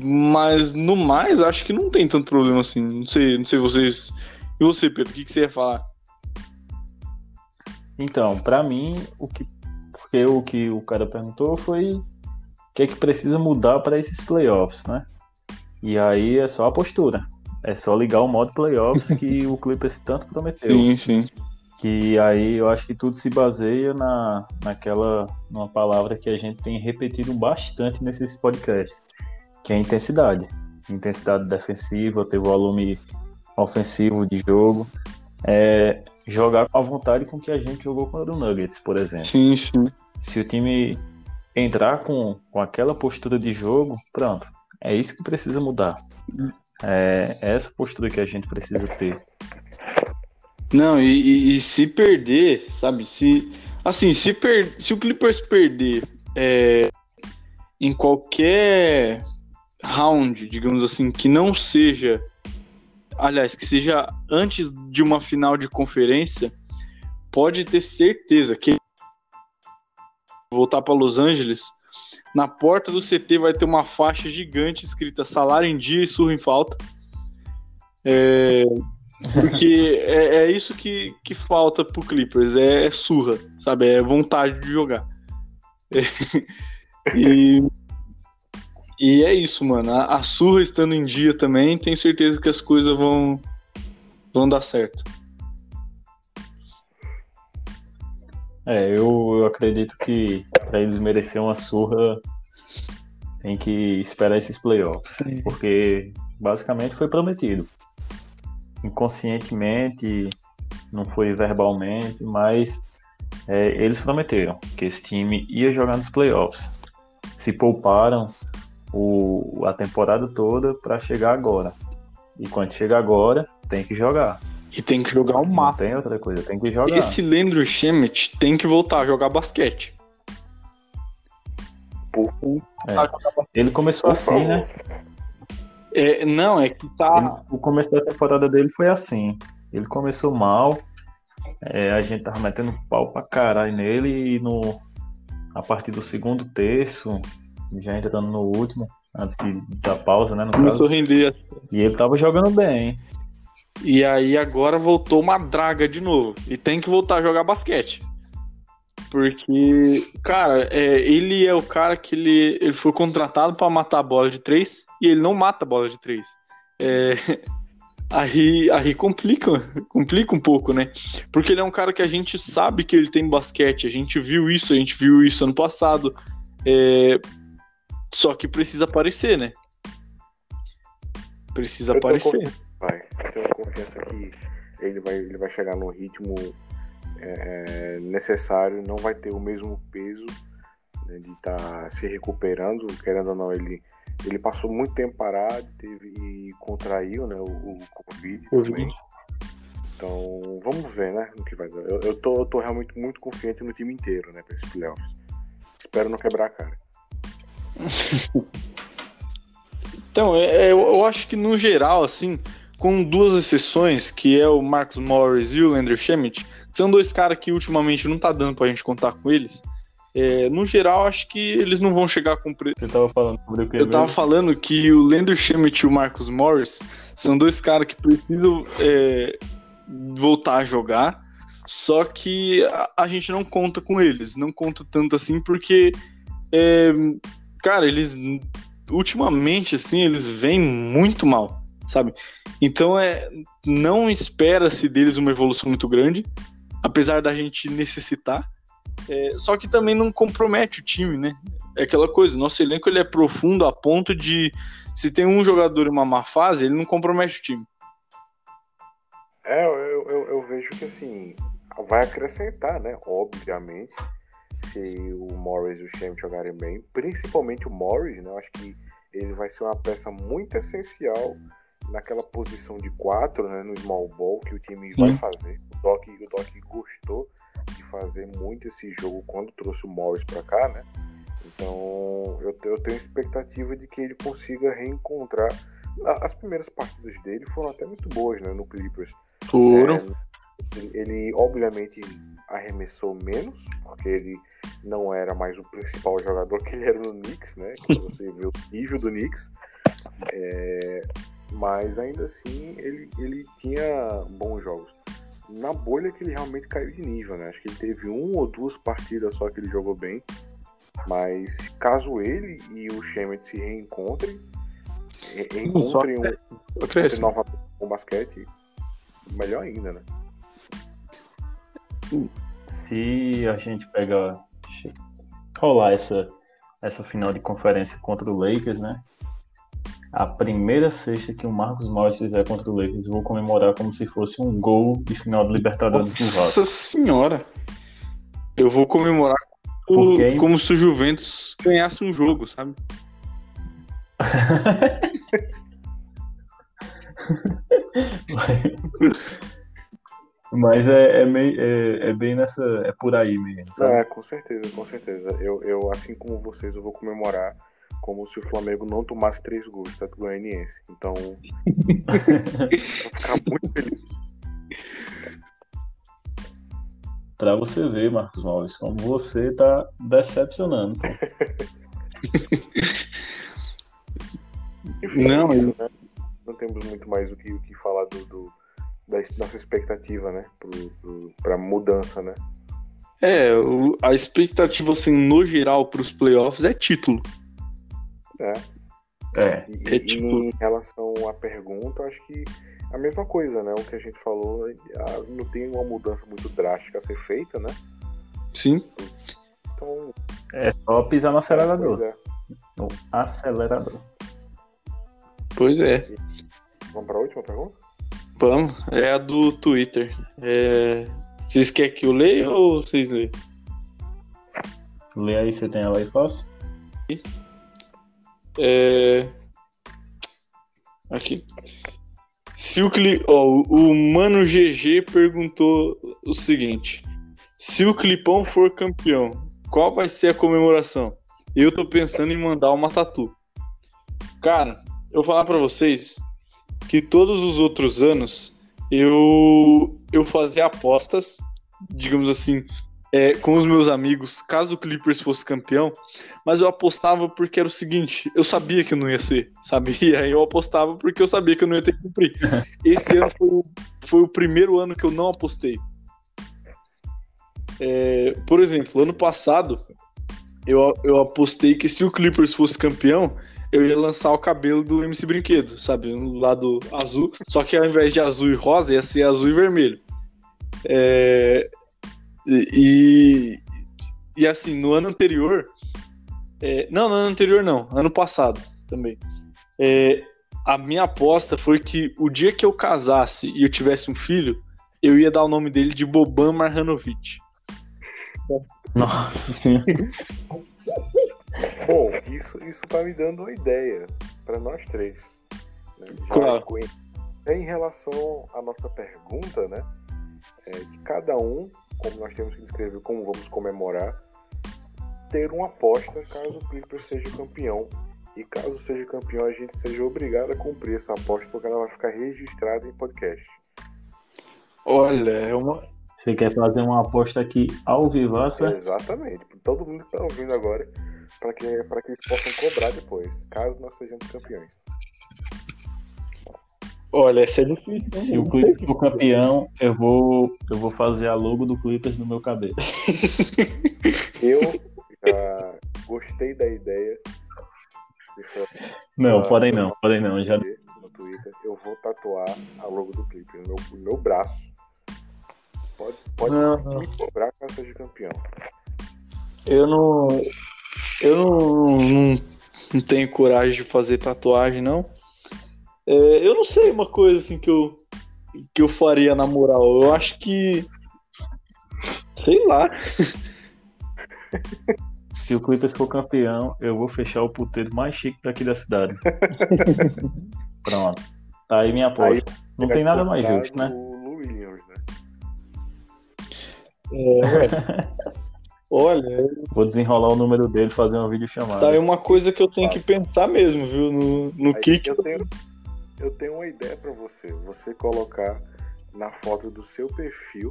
Mas no mais, acho que não tem tanto problema assim. Não sei, não sei vocês. E você, Pedro, o que, que você ia falar? Então, pra mim, o que porque o que o cara perguntou foi o que é que precisa mudar para esses playoffs, né? E aí é só a postura. É só ligar o modo playoffs que o Clippers tanto prometeu. Sim, sim. Que aí eu acho que tudo se baseia na, naquela numa palavra que a gente tem repetido bastante nesses podcasts, que é intensidade. Intensidade defensiva, ter volume ofensivo de jogo. É, jogar com a vontade com que a gente jogou contra o Nuggets, por exemplo. Sim, sim. Se o time entrar com, com aquela postura de jogo, pronto. É isso que precisa mudar. É, é essa postura que a gente precisa ter. Não, e, e- e se perder, sabe? Se. Assim, se, per, se o Clippers perder é, em qualquer round, digamos assim, que não seja. Aliás, que seja antes de uma final de conferência, pode ter certeza que voltar para Los Angeles, na porta do CT vai ter uma faixa gigante escrita salário em dia e surra em falta. É, porque é, é isso que, que falta pro Clippers, é, é surra, sabe? É vontade de jogar. É, e, e é isso, mano. A, a surra estando em dia também, tenho certeza que as coisas vão, vão dar certo. É, eu, eu acredito que para eles merecer uma surra tem que esperar esses playoffs. Porque basicamente foi prometido. Inconscientemente, não foi verbalmente, mas é, eles prometeram que esse time ia jogar nos playoffs. Se pouparam o, a temporada toda para chegar agora. E quando chega agora, tem que jogar. E tem que jogar o Não máximo. tem outra coisa, tem que jogar. Esse Leandro Shemet tem que voltar a jogar basquete. Por, Ele começou assim, né? É, não, é que tá. Ele- o começo da temporada dele foi assim. Ele começou mal, é, a gente tava metendo pau pra caralho nele e no, a partir do segundo terço, já entrando no último, antes de, da pausa, né? No Começou a render. e ele tava jogando bem. E aí agora voltou uma draga de novo. E tem que voltar a jogar basquete. Porque, cara, é, ele é o cara que ele, ele foi contratado pra matar a bola de três e ele não mata a bola de três. É, aí, aí complica, complica um pouco, né? Porque ele é um cara que a gente sabe que ele tem basquete, a gente viu isso, a gente viu isso ano passado. É, só que precisa aparecer, né? Precisa Eu aparecer. Vai. Eu tenho confiança que ele vai, ele vai chegar no ritmo é, necessário, não vai ter o mesmo peso né, de estar se recuperando, querendo ou não, ele, ele passou muito tempo parado, teve e contraiu né, o, o Covid também. Então, vamos ver, né, no que vai dar. Eu, eu, tô, eu tô realmente muito confiante no time inteiro, né, pra esses playoffs. Espero não quebrar a cara. Então, é- é, eu, eu acho que no geral, assim, com duas exceções, que é o Marcos Morris e o Landry Schmidt, que são dois caras que ultimamente não tá dando pra gente contar com eles. é, no geral, acho que eles não vão chegar com. Pre... Você tava falando sobre o que? Eu tava falando que o Landry Schmidt e o Marcos Morris são dois caras que precisam é, voltar a jogar, só que a, a gente não conta com eles, não conta tanto assim, porque, é, cara, eles ultimamente, assim, eles vêm muito mal, sabe? Então, é, não espera-se deles uma evolução muito grande, apesar da gente necessitar, é, só que também não compromete o time, né? É aquela coisa, nosso elenco ele é profundo a ponto de se tem um jogador em uma má fase, ele não compromete o time. É, eu, eu, eu vejo que assim, vai acrescentar, né? Obviamente, se o Morris e o Shem jogarem bem, principalmente o Morris, né? Eu acho que ele vai ser uma peça muito essencial naquela posição de quatro, né? No small ball que o time vai Sim. fazer. O Doc, o Doc gostou de fazer muito esse jogo quando trouxe o Morris pra cá, né? Então eu, eu tenho expectativa de que ele consiga reencontrar. As primeiras partidas dele foram até muito boas, né? No Clippers. Foram. É, ele, obviamente arremessou menos, porque ele não era mais o principal jogador que ele era no Knicks, né? Quando você vê o nível do Knicks. É, mas ainda assim ele, ele tinha bons jogos. Na bolha que ele realmente caiu de nível, né? Acho que ele teve um ou duas partidas só que ele jogou bem. Mas caso ele e o Shemet se reencontrem, re- reencontrem um, Só cresce. novamente o basquete, melhor ainda, né? Se a gente pegar. rolar essa, essa final de conferência contra o Lakers, né? A primeira cesta que o Marcos Morris fizer contra o Lakers, eu vou comemorar como se fosse um gol de final de Libertadores do Vasco. Nossa senhora. Eu vou comemorar como, Porque como se o Juventus ganhasse um jogo, sabe? Mas é, é, meio, é, é bem nessa. É por aí mesmo, sabe? É, com certeza, com certeza. Eu, eu, assim como vocês, eu vou comemorar como se o Flamengo não tomasse três gols, tanto goianiense. Então, eu vou ficar muito feliz. Pra você ver, Marcos Morris, como você tá decepcionando. Enfim, Não, é isso, né? não temos muito mais o que, o que falar do, do- da nossa expectativa, né? Pra mudança, né? É, a expectativa, assim, no geral, pros playoffs é título. É. É. E, É e tipo- em relação à pergunta, eu acho que a mesma coisa, né? O que a gente falou, não tem uma mudança muito drástica a ser feita, né? Sim. Então, É só pisar no acelerador. é. No acelerador. Pois é. Vamos pra última pergunta? Vamos. É a do Twitter. É... Vocês querem que eu leia ou vocês leem? Lê aí, você tem ela aí fácil? É... Aqui. Se o, Cli... ó, o- o Mano GG perguntou o seguinte: Se o Clipão for campeão, qual vai ser a comemoração? Eu tô pensando em mandar uma tatu. Cara, eu vou falar pra vocês que todos os outros anos eu eu fazia apostas, digamos assim, é, com os meus amigos, caso o Clippers fosse campeão, mas eu apostava porque era o seguinte, eu sabia que eu não ia ser, sabe? Aí eu apostava porque eu sabia que eu não ia ter que cumprir. Esse ano foi o, foi o primeiro ano que eu não apostei. É, por exemplo, ano passado, eu, eu apostei que se o Clippers fosse campeão, eu ia lançar o cabelo do MC Brinquedo, sabe? No lado azul, só que ao invés de azul e rosa, ia ser azul e vermelho. É, e, e assim, no ano anterior, é, não, no ano anterior não, ano passado também. É, a minha aposta foi que o dia que eu casasse e eu tivesse um filho, eu ia dar o nome dele de Boban Marjanovic. Nossa senhora. Bom, isso, isso tá me dando uma ideia para nós três. né? Claro. Em relação à nossa pergunta, né? É, de cada um, como nós temos que descrever como vamos comemorar, ter uma aposta caso o Clippers seja campeão. E caso seja campeão, a gente seja obrigado a cumprir essa aposta, porque ela vai ficar registrada em podcast. Olha, é uma. Você quer fazer uma aposta aqui ao vivaço? é? Exatamente. Todo mundo que está ouvindo agora, para que, pra que eles possam cobrar depois, caso nós sejamos campeões. Olha, essa é difícil. Se o Clippers for campeão, eu vou, eu vou fazer a logo do Clippers no meu cabelo. Eu já gostei da ideia. Não, Ah, podem não, podem não. Já... no Twitter. Eu vou tatuar a logo do clipe no meu, meu braço. Pode, pode não. me cobrar caso seja campeão. Eu não. Eu não, não, não tenho coragem de fazer tatuagem, não. É, eu não sei uma coisa assim que eu, que eu faria na moral. Eu acho que. Sei lá. Se o Clippers for campeão, eu vou fechar o puteiro mais chique daqui da cidade. Pronto. Tá aí minha aposta. Não Vai tem nada mais justo, né? O Lou Williams, né? Olha, Vou desenrolar o número dele, fazer uma videochamada. tá aí uma coisa que eu tenho que pensar mesmo, viu? No, no Aí que que eu tenho, eu tenho uma ideia pra você. Você colocar na foto do seu perfil,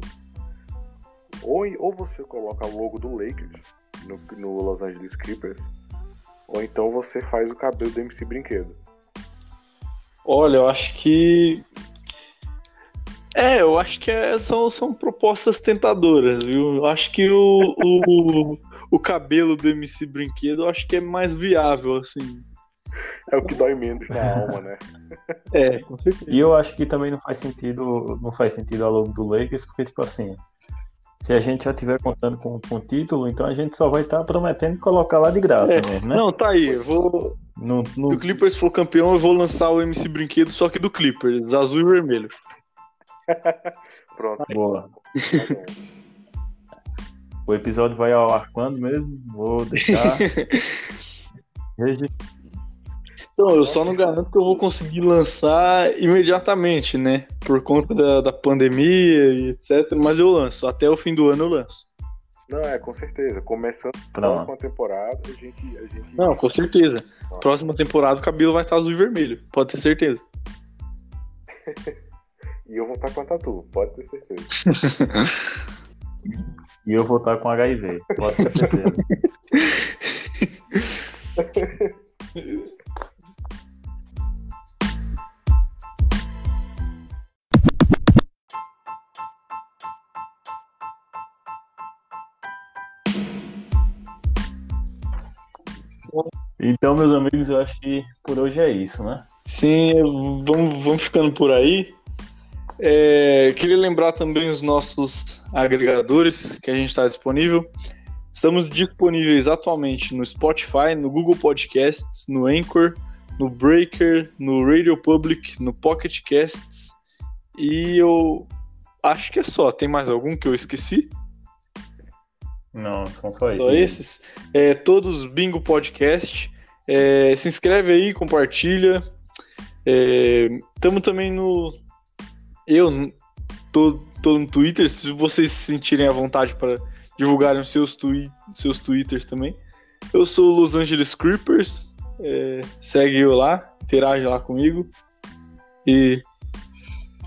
ou, ou você coloca o logo do Lakers no, no Los Angeles Clippers, ou então você faz o cabelo do MC Brinquedo. Olha, eu acho que. É, eu acho que é- são, são propostas tentadoras, viu? Eu acho que o, o, o cabelo do MC Brinquedo eu acho que é mais viável, assim. É o que dói menos na alma, né? É, com certeza. E eu acho que também não faz sentido, não faz sentido a logo do Lakers, porque, tipo assim, se a gente já estiver contando com, com o título, então a gente só vai estar prometendo colocar lá de graça É, mesmo, né? Não, tá aí. Eu vou, No, Se no- o Clippers for campeão, eu vou lançar o MC Brinquedo, só que do Clippers, azul e vermelho. Pronto. Boa. tá bom. O episódio vai ao ar quando mesmo? Vou deixar. Então, eu só não garanto que eu vou conseguir lançar imediatamente, né? Por conta da, da pandemia e etc. Mas eu lanço. Até o fim do ano eu lanço. Não, é, com certeza. Começando a próxima temporada, a gente. A gente... Não, com certeza. Próxima temporada o cabelo vai estar azul e vermelho. Pode ter certeza. E eu vou estar com a tatu, pode ter certeza. E eu vou estar com HIV, pode ter certeza. Então, meus amigos, eu acho que por hoje é isso, né? Sim, vamos, vamos ficando por aí. É, queria lembrar também os nossos agregadores que a gente está disponível. Estamos disponíveis atualmente no Spotify, no Google Podcasts, no Anchor, no Breaker, no Radio Public, no Pocket Casts. E eu acho que é só. Tem mais algum que eu esqueci? Não, são só esses. Só esses. É, todos Bingo Podcast. É, se inscreve aí, compartilha. Estamos também no. Eu tô, tô no Twitter. Se vocês se sentirem à vontade para divulgarem os seus, twi seus Twitters também. Eu sou o Los Angeles Creepers. É, segue eu lá, interage lá comigo. E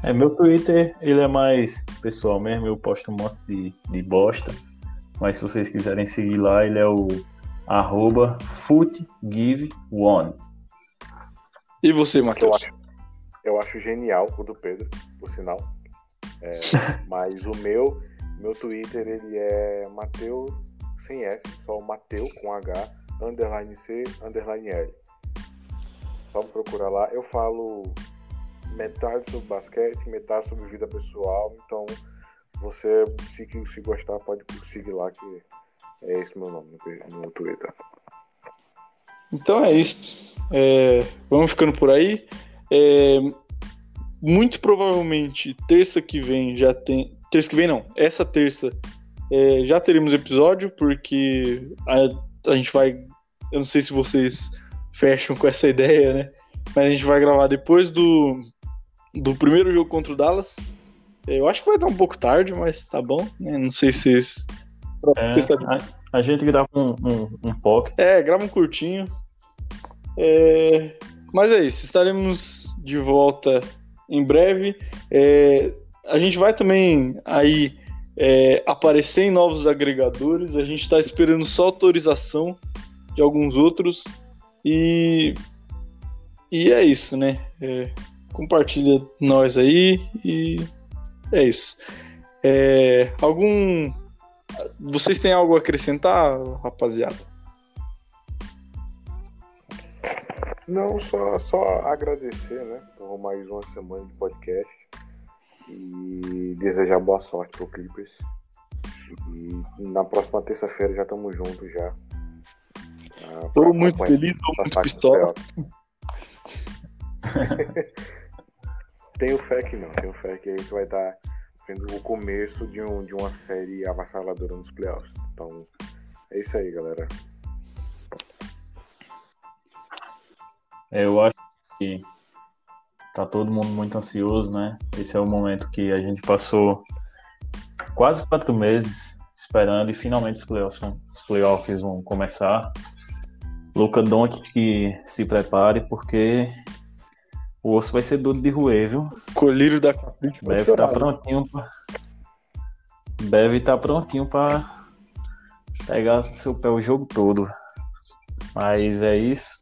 É, meu Twitter, ele é mais pessoal mesmo, eu posto um monte de, de bosta. Mas se vocês quiserem seguir lá, ele é o arroba footgiveone. E você, Matheus? Eu acho genial o do Pedro, por sinal. É, mas o meu, meu Twitter, ele é Mateu sem S, só Mateu com H, underline C, underline L. Só me procurar lá. Eu falo metade sobre basquete, metade sobre vida pessoal, então você, se, se gostar, pode seguir lá, que é esse meu nome no, no Twitter. Então é isso. É, vamos ficando por aí. É, muito provavelmente terça que vem já tem. Terça que vem não. Essa terça é, já teremos episódio porque a, a gente vai. Eu não sei se vocês fecham com essa ideia, né? Mas a gente vai gravar depois do do primeiro jogo contra o Dallas. Eu acho que vai dar um pouco tarde, mas tá bom. né? Não sei se vocês. É, vocês tá- a, a gente grava um, um, um pocket. É, grava um curtinho. É, Mas é isso, estaremos de volta em breve. É, A gente vai também aí é, aparecer em novos agregadores. A gente está esperando só autorização de alguns outros. E, e é isso, né? É, Compartilha nós aí e é isso. É, Algum. Vocês têm algo a acrescentar, rapaziada? Não, só, só agradecer, né, por mais uma semana de podcast e desejar boa sorte pro Clippers. E na próxima terça-feira já estamos juntos já. Ah, Tô muito feliz, tô muito pistola. tenho fé que não, tenho fé que a gente vai estar vendo o começo de, um, de uma série avassaladora nos playoffs. Então, é isso aí, galera. Eu acho que tá todo mundo muito ansioso, né? Esse é o momento que a gente passou quase quatro meses esperando e finalmente os playoffs vão, os playoffs vão começar. Luca Doncic que se prepare porque o osso vai ser duro de roer, viu? Colírio da Capricho. vai Bev tá prontinho pra... Bev tá prontinho pra pegar seu pé o jogo todo. Mas é isso.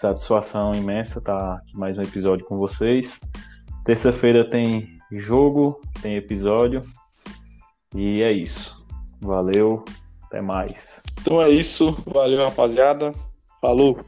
Satisfação imensa estar aqui mais um episódio com vocês. Terça-feira tem jogo, tem episódio. E é isso. Valeu, até mais. Então é isso. Valeu, rapaziada. Falou.